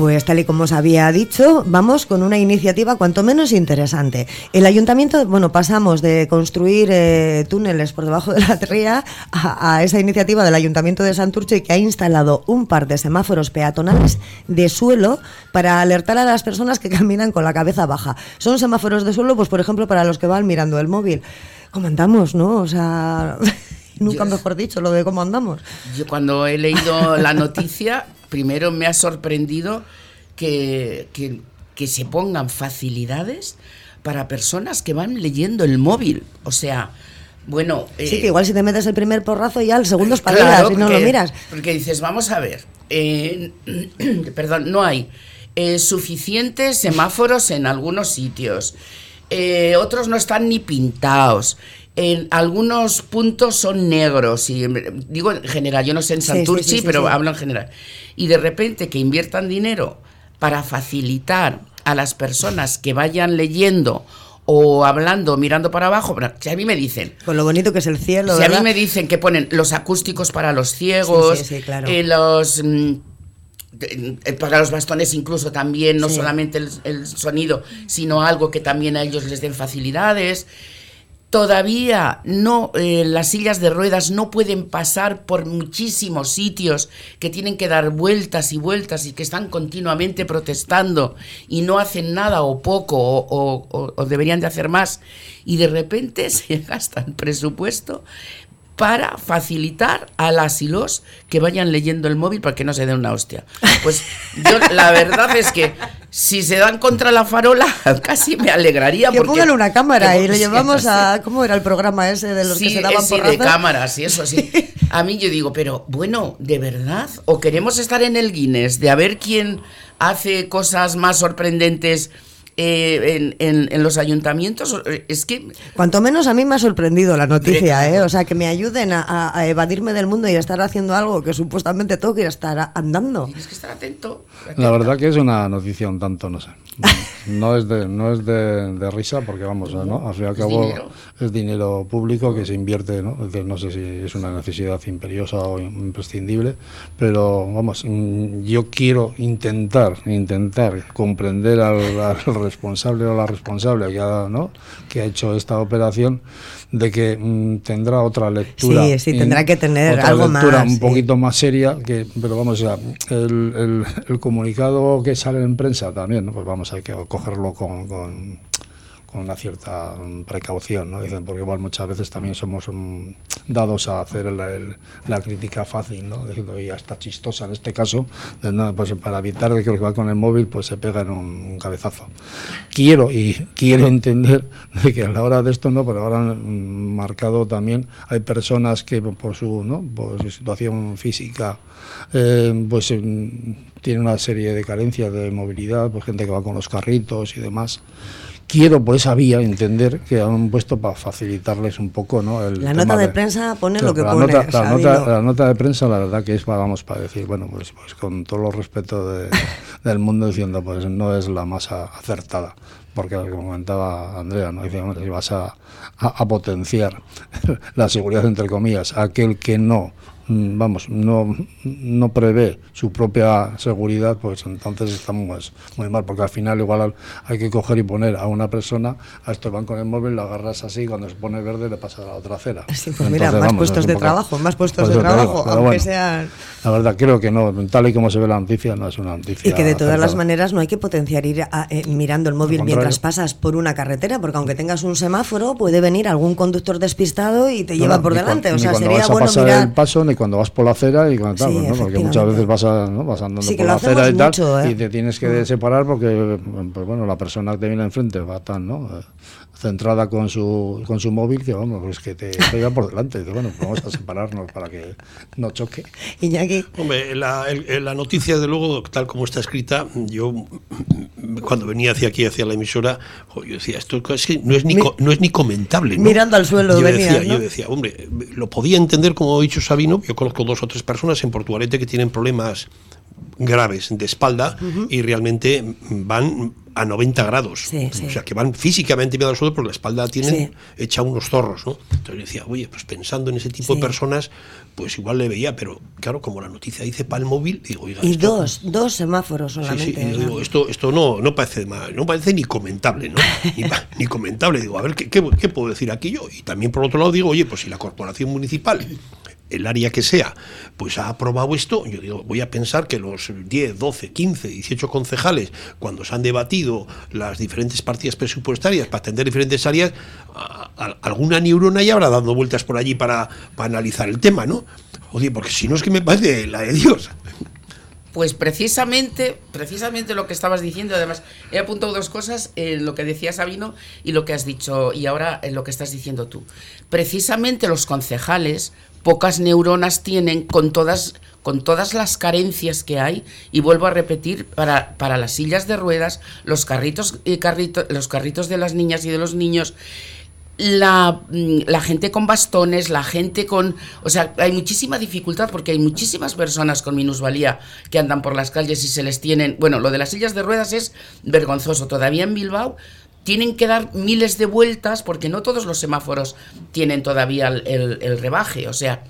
Pues tal y como os había dicho, vamos con una iniciativa cuanto menos interesante. El ayuntamiento, bueno, pasamos de construir eh, túneles por debajo de la ría a, a esa iniciativa del ayuntamiento de Santurce que ha instalado un par de semáforos peatonales de suelo para alertar a las personas que caminan con la cabeza baja. Son semáforos de suelo, pues por ejemplo, para los que van mirando el móvil. Comentamos, ¿no? O sea... Nunca mejor dicho, lo de cómo andamos. Yo cuando he leído la noticia, primero me ha sorprendido que, que, que se pongan facilidades para personas que van leyendo el móvil. O sea, bueno. sí, eh, que igual si te metes el primer porrazo ya el segundo es para Claro, y no lo miras. Porque dices, vamos a ver, eh, perdón, no hay eh, suficientes semáforos en algunos sitios, otros no están ni pintados. En algunos puntos son negros, y em, digo en general, yo no sé en sí, sí, sí, pero hablo en general. Y de repente que inviertan dinero para facilitar a las personas que vayan leyendo o hablando, mirando para abajo, si a mí me dicen, Con lo bonito que es el cielo, si a mí me dicen que ponen los acústicos para los ciegos, Sí, sí, sí, claro. eh, los mm, eh, para los bastones incluso también, no solamente el, el sonido, sino algo que también a ellos les den facilidades. Todavía no, eh, las sillas de ruedas no pueden pasar por muchísimos sitios que tienen que dar vueltas y vueltas y que están continuamente protestando y no hacen nada o poco o, o- deberían de hacer más. Y de repente se gasta el presupuesto para facilitar a las y los que vayan leyendo el móvil para que no se den una hostia. Pues yo la verdad es que si se dan contra la farola casi me alegraría Que porque pongan una cámara y le llevamos a... ¿Cómo era el programa ese de los Sí, que se daban eh, sí, de cámaras y eso sí. A mí yo digo, pero bueno, ¿de verdad? ¿O queremos estar en el Guinness de a ver quién hace cosas más sorprendentes eh, en, en- en los ayuntamientos? Eh, Es que Cuanto menos a mí me ha sorprendido la noticia, ¿eh? O sea, que me ayuden a, a- a evadirme del mundo y a estar haciendo algo que supuestamente tengo que ir a estar andando. tienes que estar atento. La verdad que es una noticia un tanto, no sé. No es de, no es de, de risa porque vamos, ¿no? Al fin y al Es cabo dinero. es dinero público que se invierte, ¿no? Es decir, no sé si es una necesidad imperiosa o imprescindible, pero vamos, mm, yo quiero intentar, intentar comprender al, al responsable o la responsable que ha, ¿no? que ha hecho esta operación de que mm, tendrá otra lectura. Sí, sí, tendrá que tener otra algo lectura más, un sí. poquito más seria, que, pero vamos, o sea, el, el- el comunicado que sale en prensa también, ¿no? pues vamos, hay que cogerlo con, con, con una cierta mm, precaución, ¿no? Dicen, porque igual muchas veces también somos mm, dados a hacer la crítica fácil, ¿no? Diciendo, ya está chistosa en este caso, pues para evitar que el que va con el móvil pues se pega en un, cabezazo. Quiero y quiero entender de que a la hora de esto no, pero ahora han marcado también hay personas que por su, ¿no? situación física eh, pues mm, tienen una serie de carencias de movilidad, pues gente que va con los carritos y demás. Quiero por esa vía entender que han puesto para facilitarles un poco ¿no? el La nota de prensa pone lo que la pone, Nota, la, nota, la nota de prensa, la verdad que es para, vamos, para decir, bueno, pues, pues con todo el respeto de- del mundo diciendo, pues no es la más acertada. Porque como comentaba Andrea, ¿no? Dice, si vas a, a- a potenciar la seguridad, entre comillas, aquel que no, vamos, no, no prevé su propia seguridad, pues entonces estamos muy mal, porque al final igual al- hay que coger y poner a una persona, a estos van con el móvil, lo agarras así, cuando se pone verde le pasas a la otra acera. Sí, pues mira, más vamos, puestos de poco- trabajo, más puestos Por de digo, trabajo, aunque bueno, sean... La verdad, creo que no, tal y como se ve la noticia, no es una noticia. Y que de todas las maneras no hay que potenciar ir a- eh, mirando el móvil mientras pasas por una carretera, porque aunque tengas un semáforo, puede venir algún conductor despistado y te No, lleva no, por delante. o sea, sería bueno pasar mirar. el paso, ni cuando vas por la acera y cuando tal, Sí, pues, ¿no? porque muchas veces vas, a- ¿no? vas andando Sí, que por la acera y tal, mucho, ¿eh? y te tienes que separar porque, pues bueno, la persona que te viene enfrente va tan, ¿no? Eh, centrada con su, con su móvil que, vamos, pues que te pega por delante. Y dice, bueno, pues vamos a separarnos para que no choque. Iñaki, Hombre, la, el- la noticia, de luego, tal como está escrita, yo cuando venía hacia aquí, hacia la emisora, yo decía, esto es que no es ni, Mi- co- no es ni comentable. ¿no? Mirando al suelo yo venías, decía, ¿no? yo decía, hombre, lo podía entender como ha dicho Sabino, yo conozco dos o tres personas en Portugalete que tienen problemas graves de espalda y realmente van a 90 grados. Sí, sí. O sea, que van físicamente miedo al suelo porque la espalda tienen Sí. hecha unos zorros, ¿no? Entonces yo decía, oye, pues pensando en ese tipo de personas, pues igual le veía, pero claro, como la noticia dice para el móvil, digo, oiga, y esto- dos, dos semáforos solamente. digo, esto, esto no, no parece no parece ni comentable, ¿no? Ni, comentable. Digo, a ver, ¿qué, qué, qué puedo decir aquí yo? Y también por otro lado digo, oye, pues si la corporación municipal el área que sea, pues ha aprobado esto, yo digo, voy a pensar que los 10, 12, 15, 18 concejales, cuando se han debatido las diferentes partidas presupuestarias para atender diferentes áreas, alguna neurona ya habrá dado vueltas por allí para, analizar el tema, ¿no? Oye, porque si no es que me parece la de Dios. Pues precisamente, precisamente lo que estabas diciendo, además, he apuntado dos cosas, en lo que decía Sabino y lo que has dicho, y ahora en lo que estás diciendo tú. Precisamente los concejales pocas neuronas tienen con todas, con todas las carencias que hay, y vuelvo a repetir, para, para las sillas de ruedas, los carritos, los carritos de las niñas y de los niños, la, mm, la, gente con bastones, la gente con... O sea, hay muchísima dificultad porque hay muchísimas personas con minusvalía que andan por las calles y se les tienen... Bueno, lo de las sillas de ruedas es vergonzoso. Todavía en Bilbao tienen que dar miles de vueltas porque no todos los semáforos tienen todavía el, el rebaje. O sea,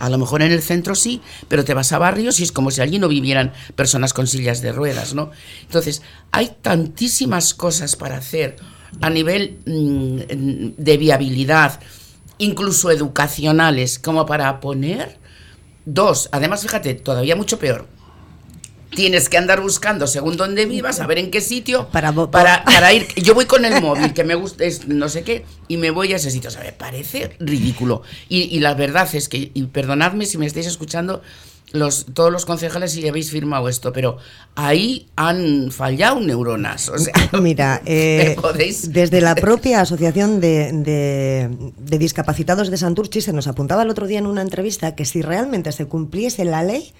a lo mejor en el centro sí, pero te vas a barrios y es como si allí no vivieran personas con sillas de ruedas, ¿no? Entonces, hay tantísimas cosas para hacer a nivel mm, de viabilidad, incluso educacionales, como para poner dos. Además, fíjate, todavía mucho peor. Tienes que andar buscando según dónde vivas, a ver en qué sitio para, para, ir. Yo voy con el móvil, que me gusta, es no sé qué, y me voy a ese sitio. O sea, me parece ridículo. Y, y la verdad es que, y perdonadme si me estáis escuchando, los, todos los concejales si habéis firmado esto, pero ahí han fallado neuronas. O sea, Mira, eh, desde la propia Asociación de, de, Discapacitados de Santurchi se nos apuntaba el otro día en una entrevista que si realmente se cumpliese la ley,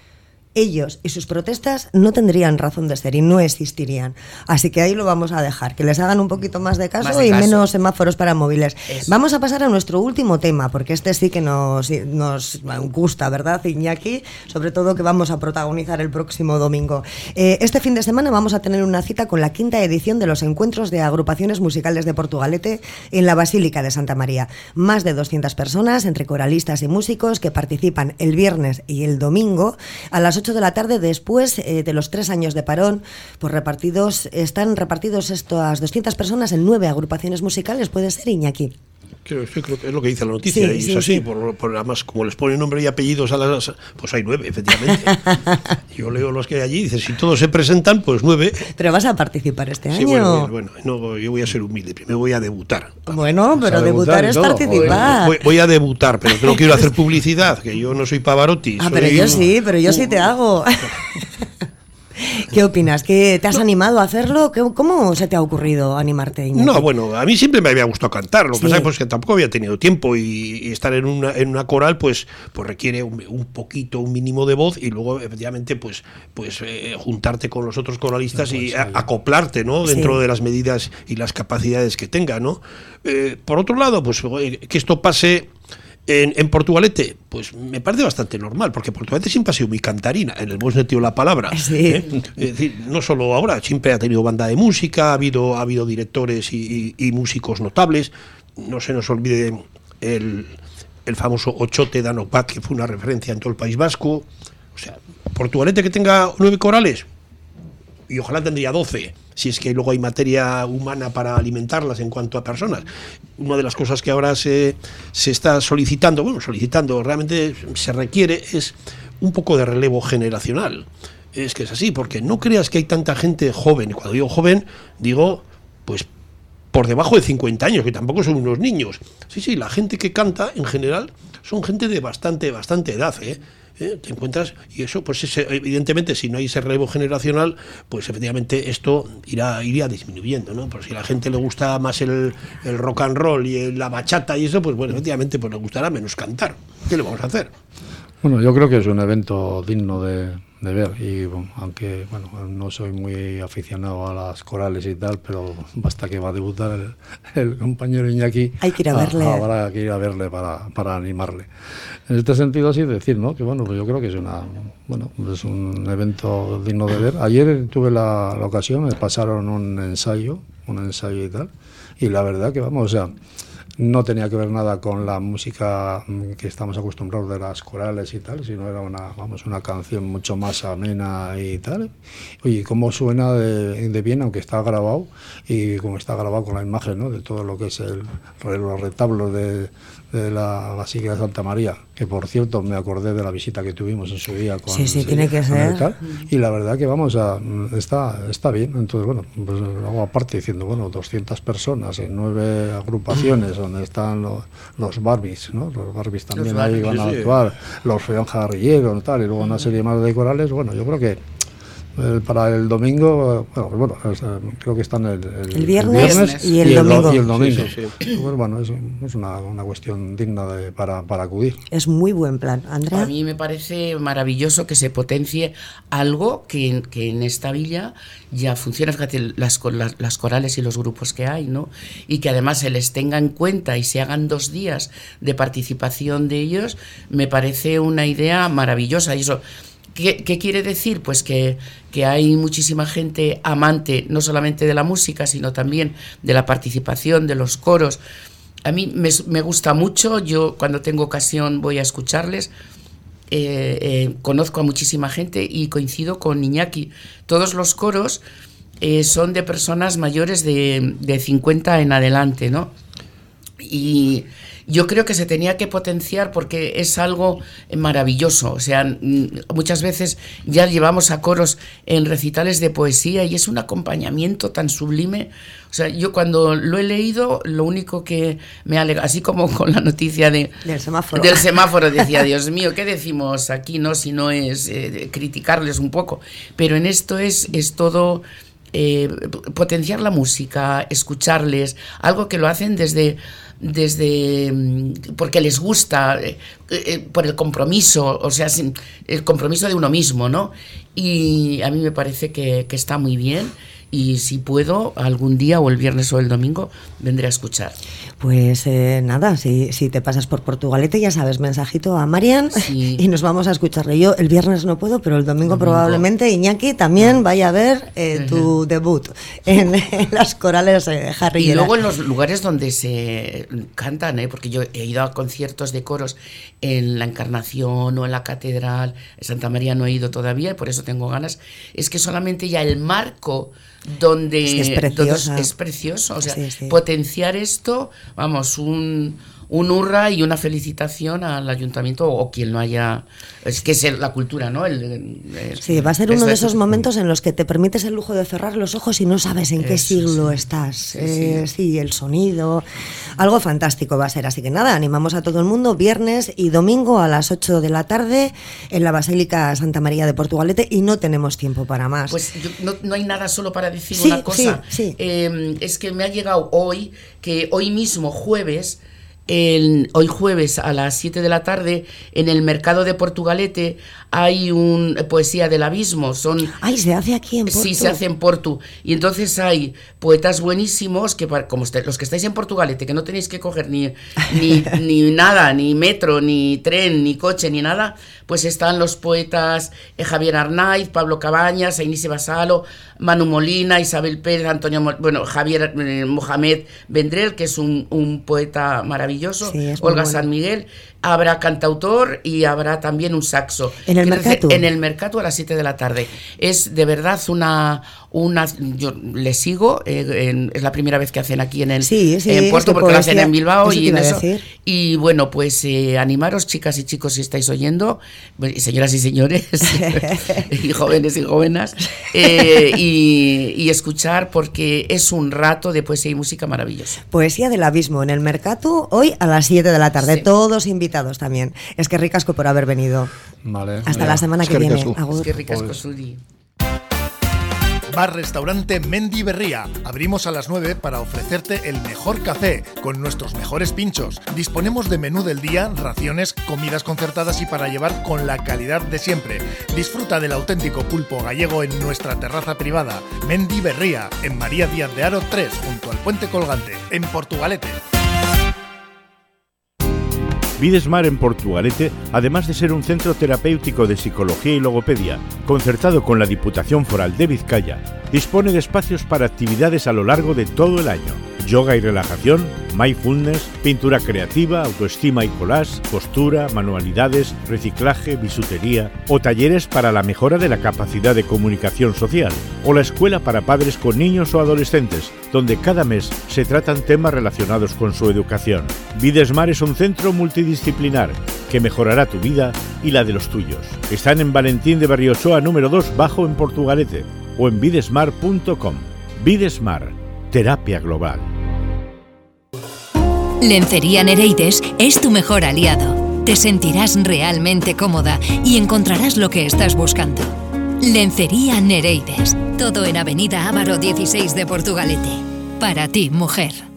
ellos y sus protestas no tendrían razón de ser y no existirían. Así que ahí lo vamos a dejar, que les hagan un poquito más de caso y menos semáforos para móviles. Vamos a pasar a nuestro último tema, porque este sí que nos, nos gusta, ¿verdad, Iñaki? Sobre todo que vamos a protagonizar el próximo domingo. Eh, este fin de semana vamos a tener una cita con la quinta edición de los encuentros de agrupaciones musicales de Portugalete en la Basílica de Santa María. Más de 200 personas, entre coralistas y músicos, que participan el viernes y el domingo a las de la tarde, después eh, de los tres años de parón, pues repartidos, están repartidos estas 200 personas en nueve agrupaciones musicales, puede ser Iñaki. Creo, creo que es lo que dice la noticia, y es así, Por, por, además, como les ponen nombre y apellidos a las. Pues hay nueve, efectivamente. Yo leo los que hay allí, dice, si todos se presentan, pues nueve. Pero vas a participar este año. Sí, bueno, bueno no, yo voy a ser humilde, primero voy a debutar. Bueno, pero debutar, es participar. Voy, a debutar, pero no quiero hacer publicidad, que yo no soy Pavarotti. Ah, pero yo sí, pero yo sí te hago. ¿Qué opinas? ¿Que ¿Te has animado a hacerlo? ¿Cómo se te ha ocurrido animarte? No, bueno, a mí siempre me había gustado cantar. Lo que pasa es que tampoco había tenido tiempo y, estar en una, en una coral pues, pues requiere un, poquito, un mínimo de voz y luego efectivamente pues, pues eh, juntarte con los otros coralistas y acoplarte ¿no? dentro de las medidas y las capacidades que tenga. ¿no? Eh, por otro lado, pues que esto pase en, Portugalete, pues me parece bastante normal, porque Portugalete siempre ha sido muy cantarina, en el buen sentido de la palabra. ¿eh? Es decir, no solo ahora, siempre ha tenido banda de música, ha habido, ha habido directores y, músicos notables. No se nos olvide el, el famoso Ochote Danopat, que fue una referencia en todo el País Vasco. O sea, Portugalete que tenga nueve corales, y ojalá tendría doce si es que luego hay materia humana para alimentarlas en cuanto a personas. Una de las cosas que ahora se, se está solicitando, bueno, solicitando, realmente se requiere es un poco de relevo generacional. Es que es así, porque no creas que hay tanta gente joven, cuando digo joven, digo, pues por debajo de 50 años, que tampoco son unos niños. Sí, sí, la gente que canta en general son gente de bastante, bastante edad, ¿eh? ¿Eh? te encuentras y eso pues evidentemente si no hay ese relevo generacional pues efectivamente esto irá iría disminuyendo no por si a la gente le gusta más el, el rock and roll y la bachata y eso pues bueno efectivamente pues le gustará menos cantar. Qué le vamos a hacer bueno yo creo que es un evento digno de de ver. Y aunque bueno no soy muy aficionado a las corales y tal pero basta que va a debutar el, compañero Iñaki hay que ir a verle. habrá que ir a verle para, para, animarle. En este sentido sí decir no que bueno pues yo creo que es una bueno es un evento digno de ver. Ayer tuve la, ocasión me pasaron un ensayo un ensayo y tal y la verdad que vamos o sea no tenía que ver nada con la música mm, que estamos acostumbrados de las corales y tal, sino era una, vamos, una canción mucho más amena y tal. Oye, cómo suena de, bien, aunque está grabado, y como está grabado con la imagen ¿no? de todo lo que es el, los retablos de, de la Basílica de Santa María, que por cierto me acordé de la visita que tuvimos en su día con Sí, sí, tiene que ser. y la verdad que vamos a está está bien, entonces bueno, pues hago aparte diciendo, bueno, 200 personas en nueve agrupaciones donde están los, los Barbies, ¿no? Los Barbies también ahí van a actuar, los Feón Jarrilleros, tal, y luego una serie más de corales, bueno, yo creo que para el domingo, bueno, creo que están el, el, viernes, y el, domingo. Y el domingo. Pues bueno, es, es una, una, cuestión digna de, para, para, acudir. Es muy buen plan, Andrea. A mí me parece maravilloso que se potencie algo que, que en esta villa ya funciona, fíjate, las, las, las, corales y los grupos que hay, ¿no? Y que además se les tenga en cuenta y se hagan dos días de participación de ellos, me parece una idea maravillosa. Y eso ¿Qué, quiere decir? Pues que, hay muchísima gente amante no solamente de la música, sino también de la participación, de los coros. A mí me, gusta mucho, yo cuando tengo ocasión voy a escucharles. Eh, eh, conozco a muchísima gente y coincido con Iñaki. Todos los coros eh, son de personas mayores de, de 50 en adelante, ¿no? Y yo creo que se tenía que potenciar porque es algo maravilloso. O sea, mm, muchas veces ya llevamos a coros en recitales de poesía y es un acompañamiento tan sublime. O sea, yo cuando lo he leído, lo único que me alegra, así como con la noticia de, del semáforo, del semáforo decía, Dios mío, ¿qué decimos aquí? no Si no es eh, criticarles un poco. Pero en esto es, es todo... Eh, potenciar la música, escucharles, algo que lo hacen desde desde mm, porque les gusta, eh, eh, por el compromiso, o sea, el compromiso de uno mismo, ¿no? Y a mí me parece que, que está muy bien y si puedo, algún día o el viernes o el domingo vendré a escuchar. Pues eh, nada, si, si, te pasas por Portugalete, ya sabes, mensajito a Marian y nos vamos a escucharle. Yo el viernes no puedo, pero el domingo, probablemente Iñaki también vaya a ver eh, tu debut en, las corales eh, Harry. Y luego en los lugares donde se cantan, ¿eh? porque yo he ido a conciertos de coros en la Encarnación o en la Catedral, en Santa María no he ido todavía y por eso tengo ganas, es que solamente ya el marco donde es, precioso. O sea, potenciar esto, vamos, un, un hurra y una felicitación al ayuntamiento o quien lo haya. Es que es la cultura, ¿no? sí, va a ser uno de esos momentos en los que te permites el lujo de cerrar los ojos y no sabes en qué siglo estás. Eh, sí, el sonido. Algo fantástico va a ser. Así que nada, animamos a todo el mundo viernes y domingo a las 8 de la tarde en la Basílica Santa María de Portugalete y no tenemos tiempo para más. Pues no, hay nada solo para decir una cosa. Eh, es que me ha llegado hoy que hoy mismo, jueves, hoy jueves a las 7 de la tarde en el mercado de Portugalete hay un eh, poesía del abismo. Son, Ay, se hace aquí en Portu. Sí, se hace en Portu. Y entonces hay poetas buenísimos que, como los que estáis en Portugalete, que no tenéis que coger ni, ni, ni, nada, ni metro, ni tren, ni coche, ni nada, pues están los poetas eh, Javier Arnaiz, Pablo Cabañas, Ainise Basalo, Manu Molina, Isabel Pérez, Antonio, bueno, Javier eh, Mohamed Vendrell, que es un, un poeta maravilloso, Olga San Miguel habrá cantautor y habrá también un saxo. En el mercado. En el mercado a las 7 de la tarde. Es de verdad una, una yo le sigo, eh, es la primera vez que hacen aquí en el en Puerto porque lo hacen en Bilbao y en eso. Y bueno, pues eh, animaros chicas y chicos si estáis oyendo, señoras y señores, y jóvenes y jóvenes, eh, y, y, escuchar porque es un rato de poesía y música maravilloso. Poesía del abismo en el mercado hoy a las 7 de la tarde, todos invitados también. Es que ricasco por haber venido. Vale, Hasta la semana que, viene. Es que ricasco, Sudi. Bar Restaurante Mendy Berría. Abrimos a las 9 para ofrecerte el mejor café con nuestros mejores pinchos. Disponemos de menú del día, raciones, comidas concertadas y para llevar con la calidad de siempre. Disfruta del auténtico pulpo gallego en nuestra terraza privada. Mendy Berría, en María Díaz de Aro 3, junto al puente colgante, en Portugalete. Videsmar en Portugalete, además de ser un centro terapéutico de psicología y logopedia, concertado con la Diputación Foral de Vizcaya, dispone de espacios para actividades a lo largo de todo el año yoga y relajación, mindfulness, pintura creativa, autoestima y collage, costura, manualidades, reciclaje, bisutería o talleres para la mejora de la capacidad de comunicación social o la escuela para padres con niños o adolescentes, donde cada mes se tratan temas relacionados con su educación. Videsmar es un centro que mejorará tu vida y la de los tuyos. Están en Valentín de Barriochoa número 2 bajo en Portugalete o en videsmar.com. Videsmar, terapia global. Lencería Nereides es tu mejor aliado. Te sentirás realmente cómoda y encontrarás lo que estás buscando. Lencería Nereides. Todo en Avenida Ávaro 16 de Portugalete. Para ti, mujer.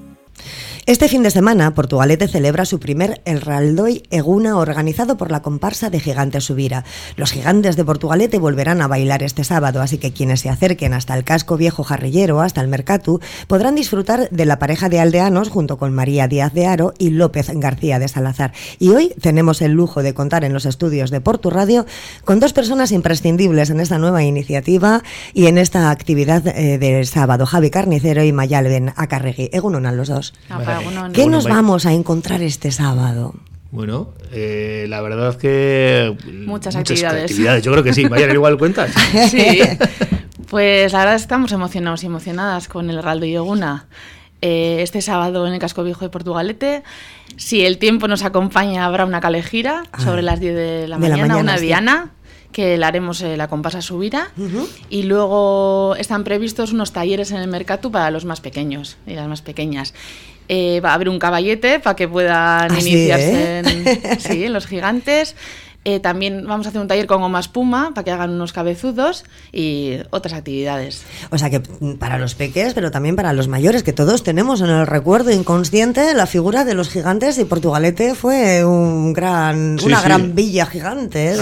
Este fin de semana, Portugalete celebra su primer El Raldoy Eguna organizado por la comparsa de Gigantes Subira. Los gigantes de Portugalete volverán a bailar este sábado, así que quienes se acerquen hasta el casco viejo jarrillero, hasta el Mercatu, podrán disfrutar de la pareja de aldeanos junto con María Díaz de Aro y López García de Salazar. Y hoy tenemos el lujo de contar en los estudios de Portu Radio con dos personas imprescindibles en esta nueva iniciativa y en esta actividad eh, del sábado, Javi Carnicero y Mayalben Acarregui. Egunon a los dos. ¿Qué nos vamos a encontrar este sábado? Bueno, eh, la verdad es que... Muchas, actividades. Yo creo que sí. Vaya, igual cuentas. sí. Pues la verdad estamos emocionados y emocionadas con el Heraldo y Oguna. Eh, este sábado en el Casco Viejo de Portugalete. Si el tiempo nos acompaña, habrá una calejira ah. sobre las 10 de la, mañana, una diana que la haremos eh, la compasa subida y luego están previstos unos talleres en el mercado para los más pequeños y las más pequeñas. Eh, va a haber un caballete para que puedan ¿Ah, iniciarse en, los gigantes. Eh, también vamos a hacer un taller con goma espuma para que hagan unos cabezudos y otras actividades. O sea que para los peques, pero también para los mayores, que todos tenemos en el recuerdo inconsciente la figura de los gigantes y Portugalete fue un gran, una gran villa gigante ¿eh?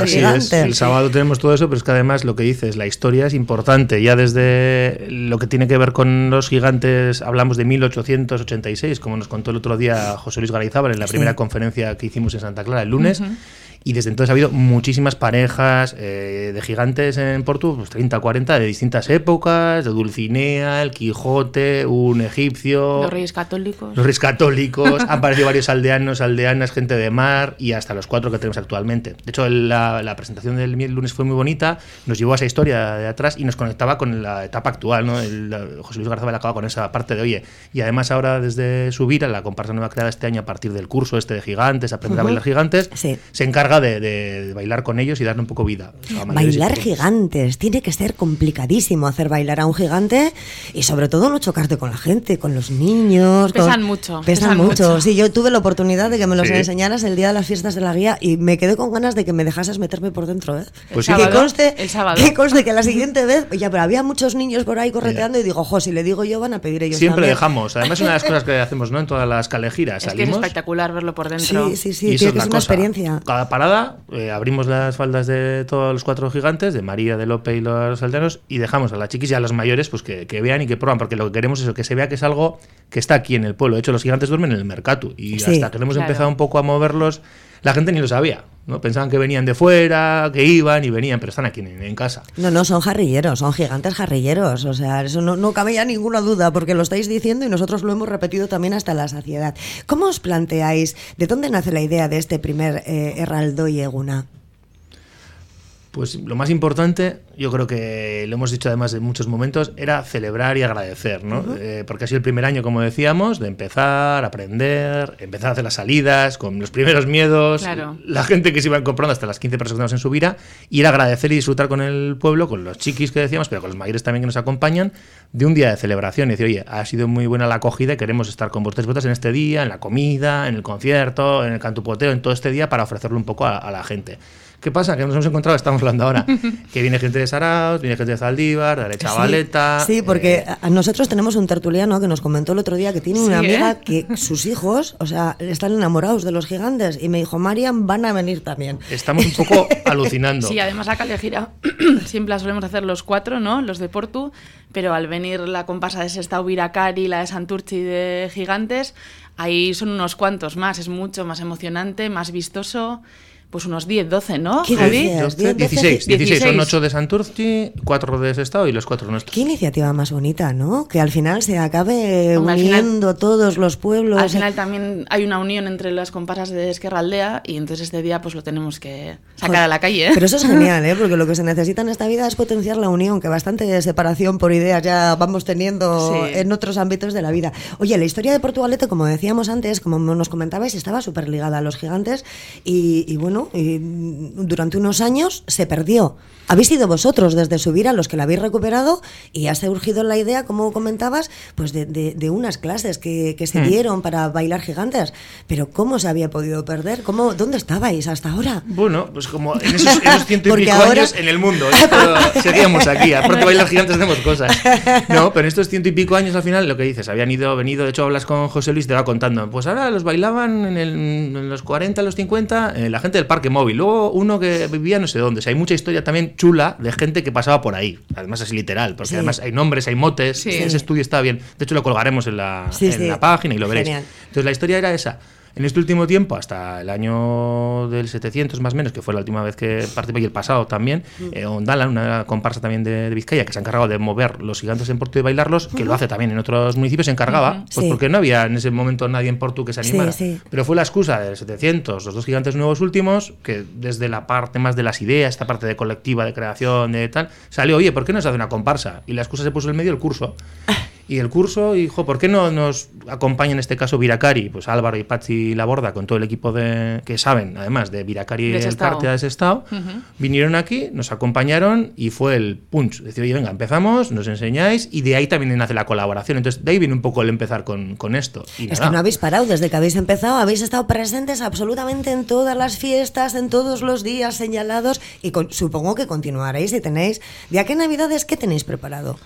El sábado tenemos todo eso, pero es que además lo que dices, la historia es importante. Ya desde lo que tiene que ver con los gigantes, hablamos de 1886, como nos contó el otro día José Luis Garayzábal en la primera conferencia que hicimos en Santa Clara el lunes. Y desde entonces ha habido muchísimas parejas eh, de gigantes en Porto, pues 30, 40, de distintas épocas, de Dulcinea, el Quijote, un egipcio. Los reyes católicos. Los reyes católicos. han aparecido varios aldeanos, aldeanas, gente de mar y hasta los cuatro que tenemos actualmente. De hecho, la, la presentación del lunes fue muy bonita, nos llevó a esa historia de atrás y nos conectaba con la etapa actual. ¿no? El, José Luis Garzabal acaba con esa parte de, oye, y además ahora desde subir a la comparsa nueva creada este año a partir del curso este de gigantes, aprender a bailar gigantes, se encarga de, bailar con ellos y darle un poco vida. Bailar gigantes, tiene que ser complicadísimo hacer bailar a un gigante y sobre todo no chocarte con la gente, con los niños. Pesan mucho. Pesan, mucho. Sí, yo tuve la oportunidad de que me los enseñaras el día de las fiestas de la guía y me quedé con ganas de que me dejases meterme por dentro. ¿eh? Pues que conste, el sábado. Que conste que la siguiente vez, ya, pero había muchos niños por ahí correteando y digo, jo, si le digo yo van a pedir ellos. Siempre dejamos. Además, una de las cosas que hacemos ¿no? en todas las calejiras. Es que es espectacular verlo por dentro. Sí, sí, sí. Tiene que es una experiencia. Cada eh, abrimos las faldas de todos los cuatro gigantes, de María, de Lope y los aldeanos, y dejamos a las chiquis y a los mayores pues que, vean y que prueban, porque lo que queremos es que se vea que es algo que está aquí en el pueblo. De hecho, los gigantes duermen en el mercado y hasta que hemos empezado un poco a moverlos, la gente ni lo sabía. ¿no? Pensaban que venían de fuera, que iban y venían, pero están aquí en, casa. No, no, son jarrilleros, son gigantes jarrilleros. O sea, eso no, no cabe ya ninguna duda, porque lo estáis diciendo y nosotros lo hemos repetido también hasta la saciedad. ¿Cómo os planteáis, de dónde nace la idea de este primer eh, Heraldo y Eguna? Pues lo más importante, yo creo que lo hemos dicho además en muchos momentos, era celebrar y agradecer, ¿no? Eh, porque ha sido el primer año, como decíamos, de empezar, aprender, empezar a hacer las salidas, con los primeros miedos, la gente que se iba comprando hasta las 15 personas en su vida, y era agradecer y disfrutar con el pueblo, con los chiquis que decíamos, pero con los mayores también que nos acompañan, de un día de celebración. Y decir, oye, ha sido muy buena la acogida y queremos estar con vosotros en este día, en la comida, en el concierto, en el cantupoteo, en todo este día, para ofrecerlo un poco a la gente. ¿Qué pasa? Que nos hemos encontrado, estamos hablando ahora, que viene gente de Saraos, viene gente de Zaldívar, de Chavaleta. Sí, sí porque eh, nosotros tenemos un tertuliano que nos comentó el otro día que tiene una amiga ¿eh? que sus hijos, o sea, están enamorados de los gigantes y me dijo, Marian, van a venir también. Estamos un poco alucinando. Sí, además la calejira siempre la solemos hacer los cuatro, ¿no? Los de Portu, pero al venir la compasa de Sestao Viracari, la de Santurchi de Gigantes, ahí son unos cuantos más, es mucho más emocionante, más vistoso pues unos 10, 12, ¿no? ¿Qué Javi? dices? 12, 16, 16, 16. son 8 de Santurci, 4 de Sestao y los 4 nuestros. Qué iniciativa más bonita, ¿no? Que al final se acabe Hombre, al final- uniendo todos los pueblos. Al final también hay una unión entre las comparsas de Esquerra Aldea y entonces este día pues lo tenemos que sacar Joder, a la calle. ¿eh? Pero eso es genial, ¿eh? Porque lo que se necesita en esta vida es potenciar la unión, que bastante separación por ideas ya vamos teniendo Sí. en otros ámbitos de la vida. Oye, la historia de Portugalete, como decíamos antes, como nos comentabais, estaba súper ligada a los gigantes y, y bueno, y durante unos años se perdió. Habéis sido vosotros desde Subira los que la habéis recuperado y ha surgido la idea, como comentabas, pues de, de- de unas clases que, que se Mm. dieron para bailar gigantes. Pero ¿cómo se había podido perder? ¿Cómo, ¿Dónde estabais hasta ahora? Bueno, pues como en esos, esos ciento y pico ahora- años en el mundo, ¿eh? Seguíamos aquí, aparte bailar gigantes hacemos cosas. No, pero en estos ciento y pico años al final, lo que dices, habían ido, venido, de hecho hablas con José Luis, te va contando, pues ahora los bailaban en, el- en los 40, los 50, eh, la gente del parque móvil, luego uno que vivía no sé dónde, o sea, hay mucha historia también chula de gente que pasaba por ahí, además es literal, porque Sí. además hay nombres, hay motes, Sí. ese estudio está bien, de hecho lo colgaremos en la, en página y lo veréis. Genial. Entonces la historia era esa. En este último tiempo, hasta el año del 700 más o menos, que fue la última vez que participé y el pasado también, eh, Ondalan, una comparsa también de, de Vizcaya, que se ha encargado de mover los gigantes en Porto y bailarlos, que lo hace también en otros municipios, se encargaba, pues Sí. porque no había en ese momento nadie en Porto que se Sí, animara. sí. Pero fue la excusa del 700, los dos gigantes nuevos últimos, que desde la parte más de las ideas, esta parte de colectiva, de creación, de tal, salió, oye, ¿por qué no se hace una comparsa? Y la excusa se puso en medio el curso. Y el curso dijo, ¿por qué no nos acompaña en este caso Viracari? Pues Álvaro y Pachi Laborda, con todo el equipo de que saben, además de Viracari De el parte de Sestao, vinieron aquí, nos acompañaron y fue el punch. Decir, oye, venga, empezamos, nos enseñáis y de ahí también nace la colaboración. Entonces, de ahí viene un poco el empezar con, con esto. Y Es nada. que no habéis parado desde que habéis empezado, habéis estado presentes absolutamente en todas las fiestas, en todos los días señalados y con- supongo que continuaréis y tenéis. ¿De a qué navidades qué tenéis preparado?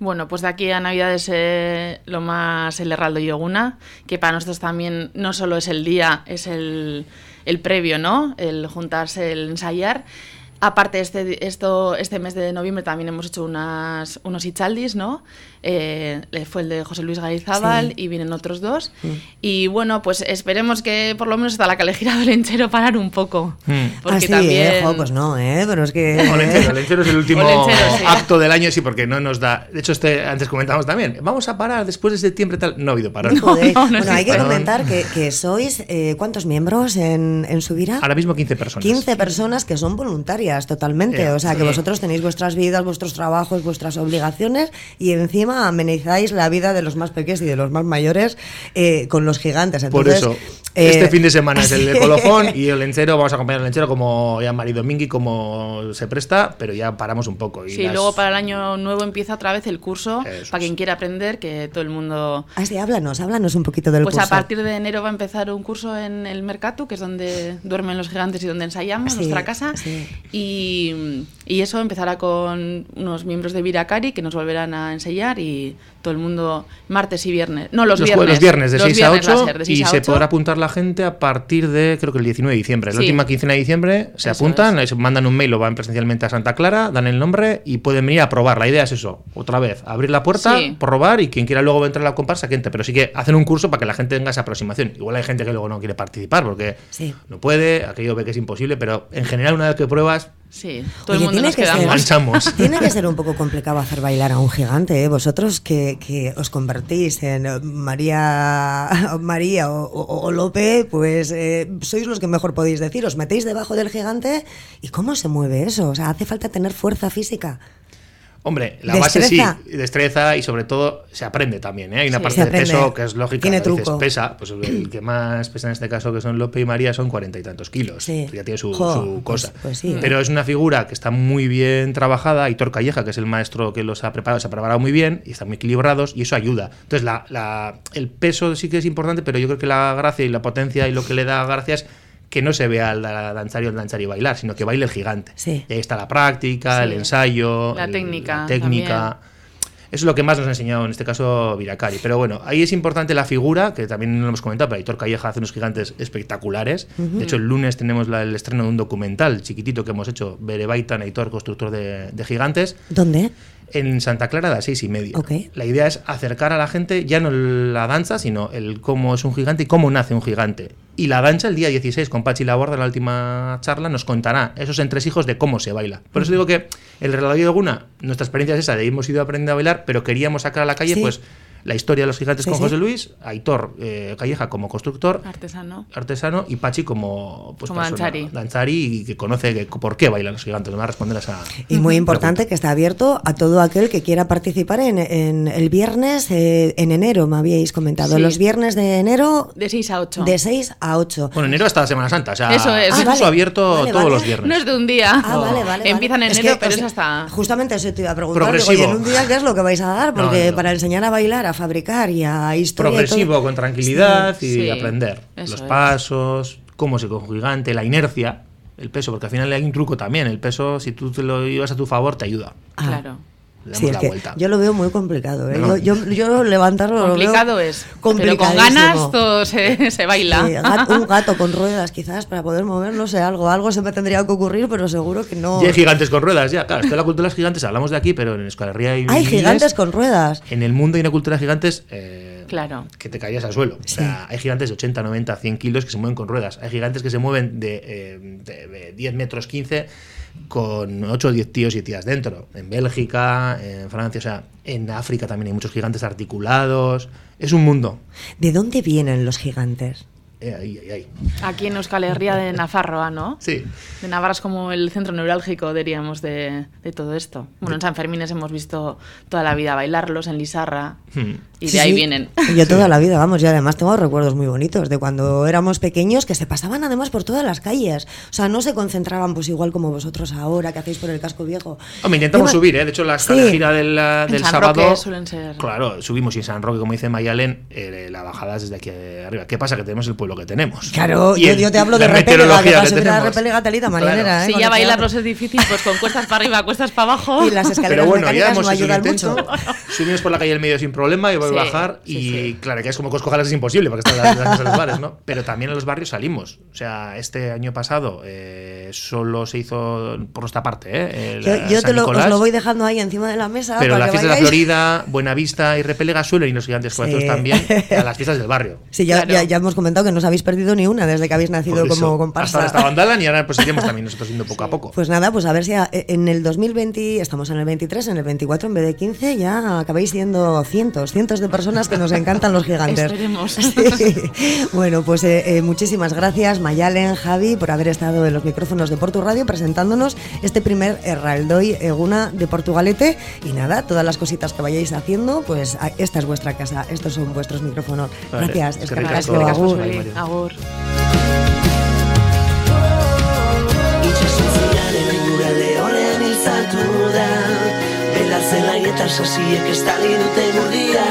Bueno, pues de aquí a Navidades eh, lo más el Heraldo Yoguna, que para nosotros también no solo es el día, es el, el previo, ¿no? El juntarse, el ensayar. Aparte, este, esto, este mes de noviembre también hemos hecho unas, unos Ichaldis, ¿no? Eh, fue el de José Luis Garizábal Sí. y vienen otros dos. Y bueno, pues esperemos que por lo menos hasta la calejira del enchero parar un poco. Mm. Porque ah, sí, también... eh, jo, pues no, ¿eh? Pero es que... O Lencero, Lencero es el último Olenchero, sí. acto del año, sí, porque no nos da. De hecho, este antes comentamos también. Vamos a parar después de septiembre tal. No ha habido parar. Joder. no, no bueno, hay que comentar que, que sois, eh, ¿cuántos miembros en, en Subira? Ahora mismo 15 personas. 15 personas que son voluntarias totalmente. Eh, o sea, que vosotros tenéis vuestras vidas, vuestros trabajos, vuestras obligaciones y encima amenizáis la vida de los más pequeños y de los más mayores eh, con los gigantes. Por eso, eh, este fin de semana es el de colofón y el lencero, vamos a acompañar al lencero como ya Mari Domingui, como se presta, pero ya paramos un poco. Y Sí, las- luego para el año nuevo empieza otra vez el curso, Eso para es. quien quiera aprender, que todo el mundo... Ah, sí, háblanos, háblanos un poquito del Pues curso. a partir de enero va a empezar un curso en el Mercatu, que es donde duermen los gigantes y donde ensayamos, Sí, nuestra casa. sí. Y, y eso empezará con unos miembros de Viracari que nos volverán a enseñar y todo el mundo martes y viernes. No, los, los, viernes. los viernes de Los 6 a viernes va 8 ser de y 6 a se 8. podrá apuntar la gente a partir de, creo que el 19 de diciembre. La Sí. última quincena de diciembre se Eso apuntan, se mandan un mail o van presencialmente a Santa Clara, dan el nombre y pueden venir a probar. La idea es eso, otra vez, abrir la puerta, Sí. probar y quien quiera luego entrar a la comparsa, que entre. Pero sí que hacen un curso para que la gente tenga esa aproximación. Igual hay gente que luego no quiere participar porque Sí. no puede, aquello ve que es imposible, pero en general una vez que pruebas, Sí, todo el Oye, mundo tiene nos que ser- quedamos. manchamos. Tiene que ser un poco complicado hacer bailar a un gigante, ¿eh? Vosotros que, que os convertís en eh, María, María o, o- o Lope, pues eh, sois los que mejor podéis decir. Os metéis debajo del gigante y ¿cómo se mueve eso? O sea, hace falta tener fuerza física. Hombre, la base sí, destreza y sobre todo se aprende también. ¿eh? Hay una Sí. parte de peso que es lógica. Tiene truco. pesa, pues el que más pesa en este caso, que son Lope y María, son cuarenta y tantos kilos. Sí. Ya tiene su, Jo, su pues- cosa. pues sí, ¿eh? Pero es una figura que está muy bien trabajada. Hitor Calleja, que es el maestro que los ha preparado, se ha preparado muy bien y están muy equilibrados y eso ayuda. Entonces, la, la- el peso sí que es importante, pero yo creo que la gracia y la potencia y lo que le da gracia es que no se vea al da- danzar y el danzar y bailar, sino que baile el gigante. Sí. Y ahí está la práctica, Sí. el ensayo, La el- técnica la técnica. también. Eso es lo que más nos ha enseñado en este caso Viracari. Pero bueno, ahí es importante la figura, que también lo hemos comentado, pero Aitor Calleja hace unos gigantes espectaculares. De hecho, el lunes tenemos la- el estreno de un documental chiquitito que hemos hecho, Berebaitan, Aitor, constructor de, de gigantes, ¿Dónde? En Santa Clara a las seis y media. La idea es acercar a la gente ya no la danza, sino el cómo es un gigante y cómo nace un gigante. Y la dancha el día 16 con Pachi Laborda en la última charla nos contará esos entresijos de cómo se baila. Por eso digo que el relato de alguna, nuestra experiencia es esa, de hemos ido aprendiendo a bailar, pero queríamos sacar a la calle Sí. pues la historia de los gigantes Sí, con sí. José Luis, Aitor eh, Calleja como constructor, Artesano. artesano y Pachi como pues, Como persona- danzari. danzari y que conoce que- por qué bailan los gigantes. Me va a responder a esa Y muy importante que está abierto a todo aquel que quiera participar en, en el viernes, eh, en enero, me habíais comentado. Sí. Los viernes de enero De 6 a 8. de 6 a 8. Bueno, enero hasta la Semana Santa, o sea, Eso es. Ah, vale. abierto Vale, todos vale. los viernes. No es de un día. Ah, vale, vale. Empiezan en enero, Es que, pero o es hasta. Justamente eso te iba a preguntar. digo. Oye, en un día, ¿qué es lo que vais a dar? No, Porque no, no. para enseñar a bailar, a fabricar y a historia. y progresivo, todo- con tranquilidad y Sí, aprender los es. pasos, cómo se gigante, la inercia, el peso, porque al final hay un truco también. El peso, si tú te lo llevas a tu favor, te ayuda. Ah. Claro. Sí, es la que vuelta. yo lo veo muy complicado. ¿eh? No. Yo, yo, yo levantarlo lo veo Complicado es. Pero con ganas todo se, se baila. Sí, un gato con ruedas, quizás, para poder mover, no sé, algo. Algo se me tendría que ocurrir, pero seguro que no. Y hay gigantes con ruedas, ya. Claro, esto de la cultura de los gigantes, hablamos de aquí, pero en Euskal Herria hay. Hay miles. gigantes con ruedas. En el mundo hay una cultura de gigantes. eh, Claro. que te caías al suelo. O sea, hay gigantes de 80, 90, 100 kilos que se mueven con ruedas. Hay gigantes que se mueven de, eh, de- de 10 metros 15 con 8 o 10 tíos y tías dentro. En Bélgica, en Francia, o sea, en África también hay muchos gigantes articulados. Es un mundo. ¿De dónde vienen los gigantes? Eh, ahí, ahí, ahí. Aquí en Euskal Herria de Nafarroa, ¿no? Sí. De Navarra es como el centro neurálgico, diríamos, de, de todo esto. Bueno, en San Fermines hemos visto toda la vida bailarlos, en Lizarra, Hmm. y de Sí, ahí sí. vienen. Yo toda la vida, vamos, y además tengo recuerdos muy bonitos de cuando éramos pequeños que se pasaban además por todas las calles. O sea, no se concentraban pues igual como vosotros ahora que hacéis por el casco viejo. Hombre, intentamos subir, ¿eh? De hecho, la, Sí. gira del, del San sábado. Roque suelen ser- Claro, subimos y en San Roque, como dice Mayalen, eh, la bajada es desde aquí arriba. ¿Qué pasa? Que tenemos el pueblo que tenemos. Claro, Y yo, el- yo te hablo de la repele, que meteorología casi que hubiera tenemos. repele gatalita Claro. marinera. ¿eh? Si ya bailarlos es difícil, pues con cuestas para arriba, cuestas para abajo. Y las escaleras Pero bueno, ya mecánicas hemos no hecho un ayudan intento. mucho. Subimos por la calle del medio sin problema y voy Sí, a bajar. sí, y sí. claro, que es como Coscojalas es imposible porque están las, las- los bares, ¿no? Pero también en los barrios salimos. O sea, este año pasado eh, solo se hizo por nuestra parte, ¿eh? Yo, La yo San te lo, os lo voy dejando ahí encima de la mesa. Pero para la fiesta de la. Florida, Buenavista y Repelega suelen ir los gigantes Sí. también a las fiestas del barrio. Sí, ya, Claro. ya, ya hemos comentado que no os habéis perdido ni una desde que habéis nacido como Hasta comparsa. ahora estaban Dalan y ahora pues iremos también nosotros yendo poco a poco. Pues nada, pues a ver si a- en el 2020, estamos en el 23, en el 24 en vez de 15, ya acabáis siendo cientos, cientos de personas que nos encantan los gigantes. Esperemos. Sí. Bueno, pues eh, eh, muchísimas gracias Mayalen, Javi, por haber estado en los micrófonos de Portu Radio presentándonos este primer Erraldoy Eguna de Portugalete. Y nada, todas las cositas que vayáis haciendo, pues esta es vuestra casa, estos son vuestros micrófonos. Vale, Gracias, eskerrik asko, agur. Zuri. Mario. Agur. Itxasuntziaren aingurale horren iltzatu da Bela zelai eta sasiek estali dute gurdia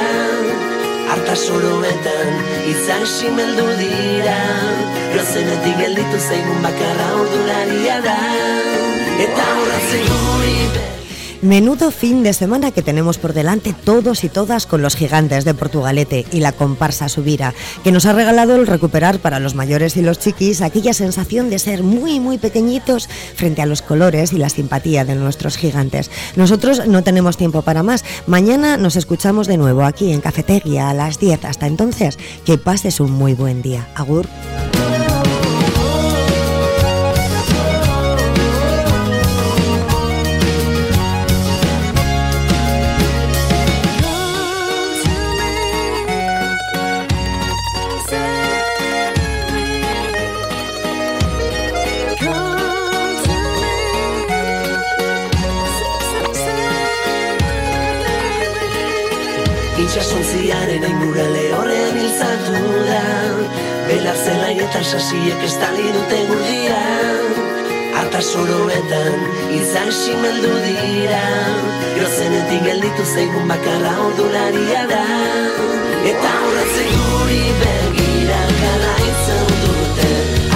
Arta soroetan izan simeldu dira Rozenetik gelditu zaigun bakarra ordularia da Eta be Menudo fin de semana que tenemos por delante todos y todas con los gigantes de Portugalete y la comparsa Subira, que nos ha regalado el recuperar para los mayores y los chiquis aquella sensación de ser muy muy pequeñitos frente a los colores y la simpatía de nuestros gigantes. Nosotros no tenemos tiempo para más. Mañana nos escuchamos de nuevo aquí en Cafetería a las 10. Hasta entonces, que pases un muy buen día. Agur. Aingurale horren iltzatu da. Bela zelai eta sasiek estali dute gurdia. Arta soroetan izan simeldu dira. Grozenetik gelditu zaigun bakarra ordularia da. Eta horretzen guri begira jarraitzen dute.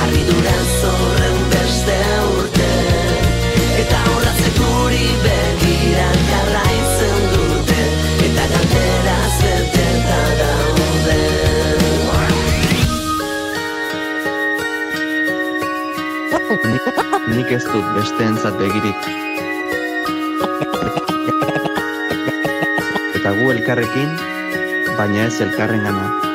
Argiduran zorren beste urte Eta horretzen guri begira jarraitzen Nik ez dut besteentzat begirik. Eta gu elkarrekin, baina ez elkarren gana.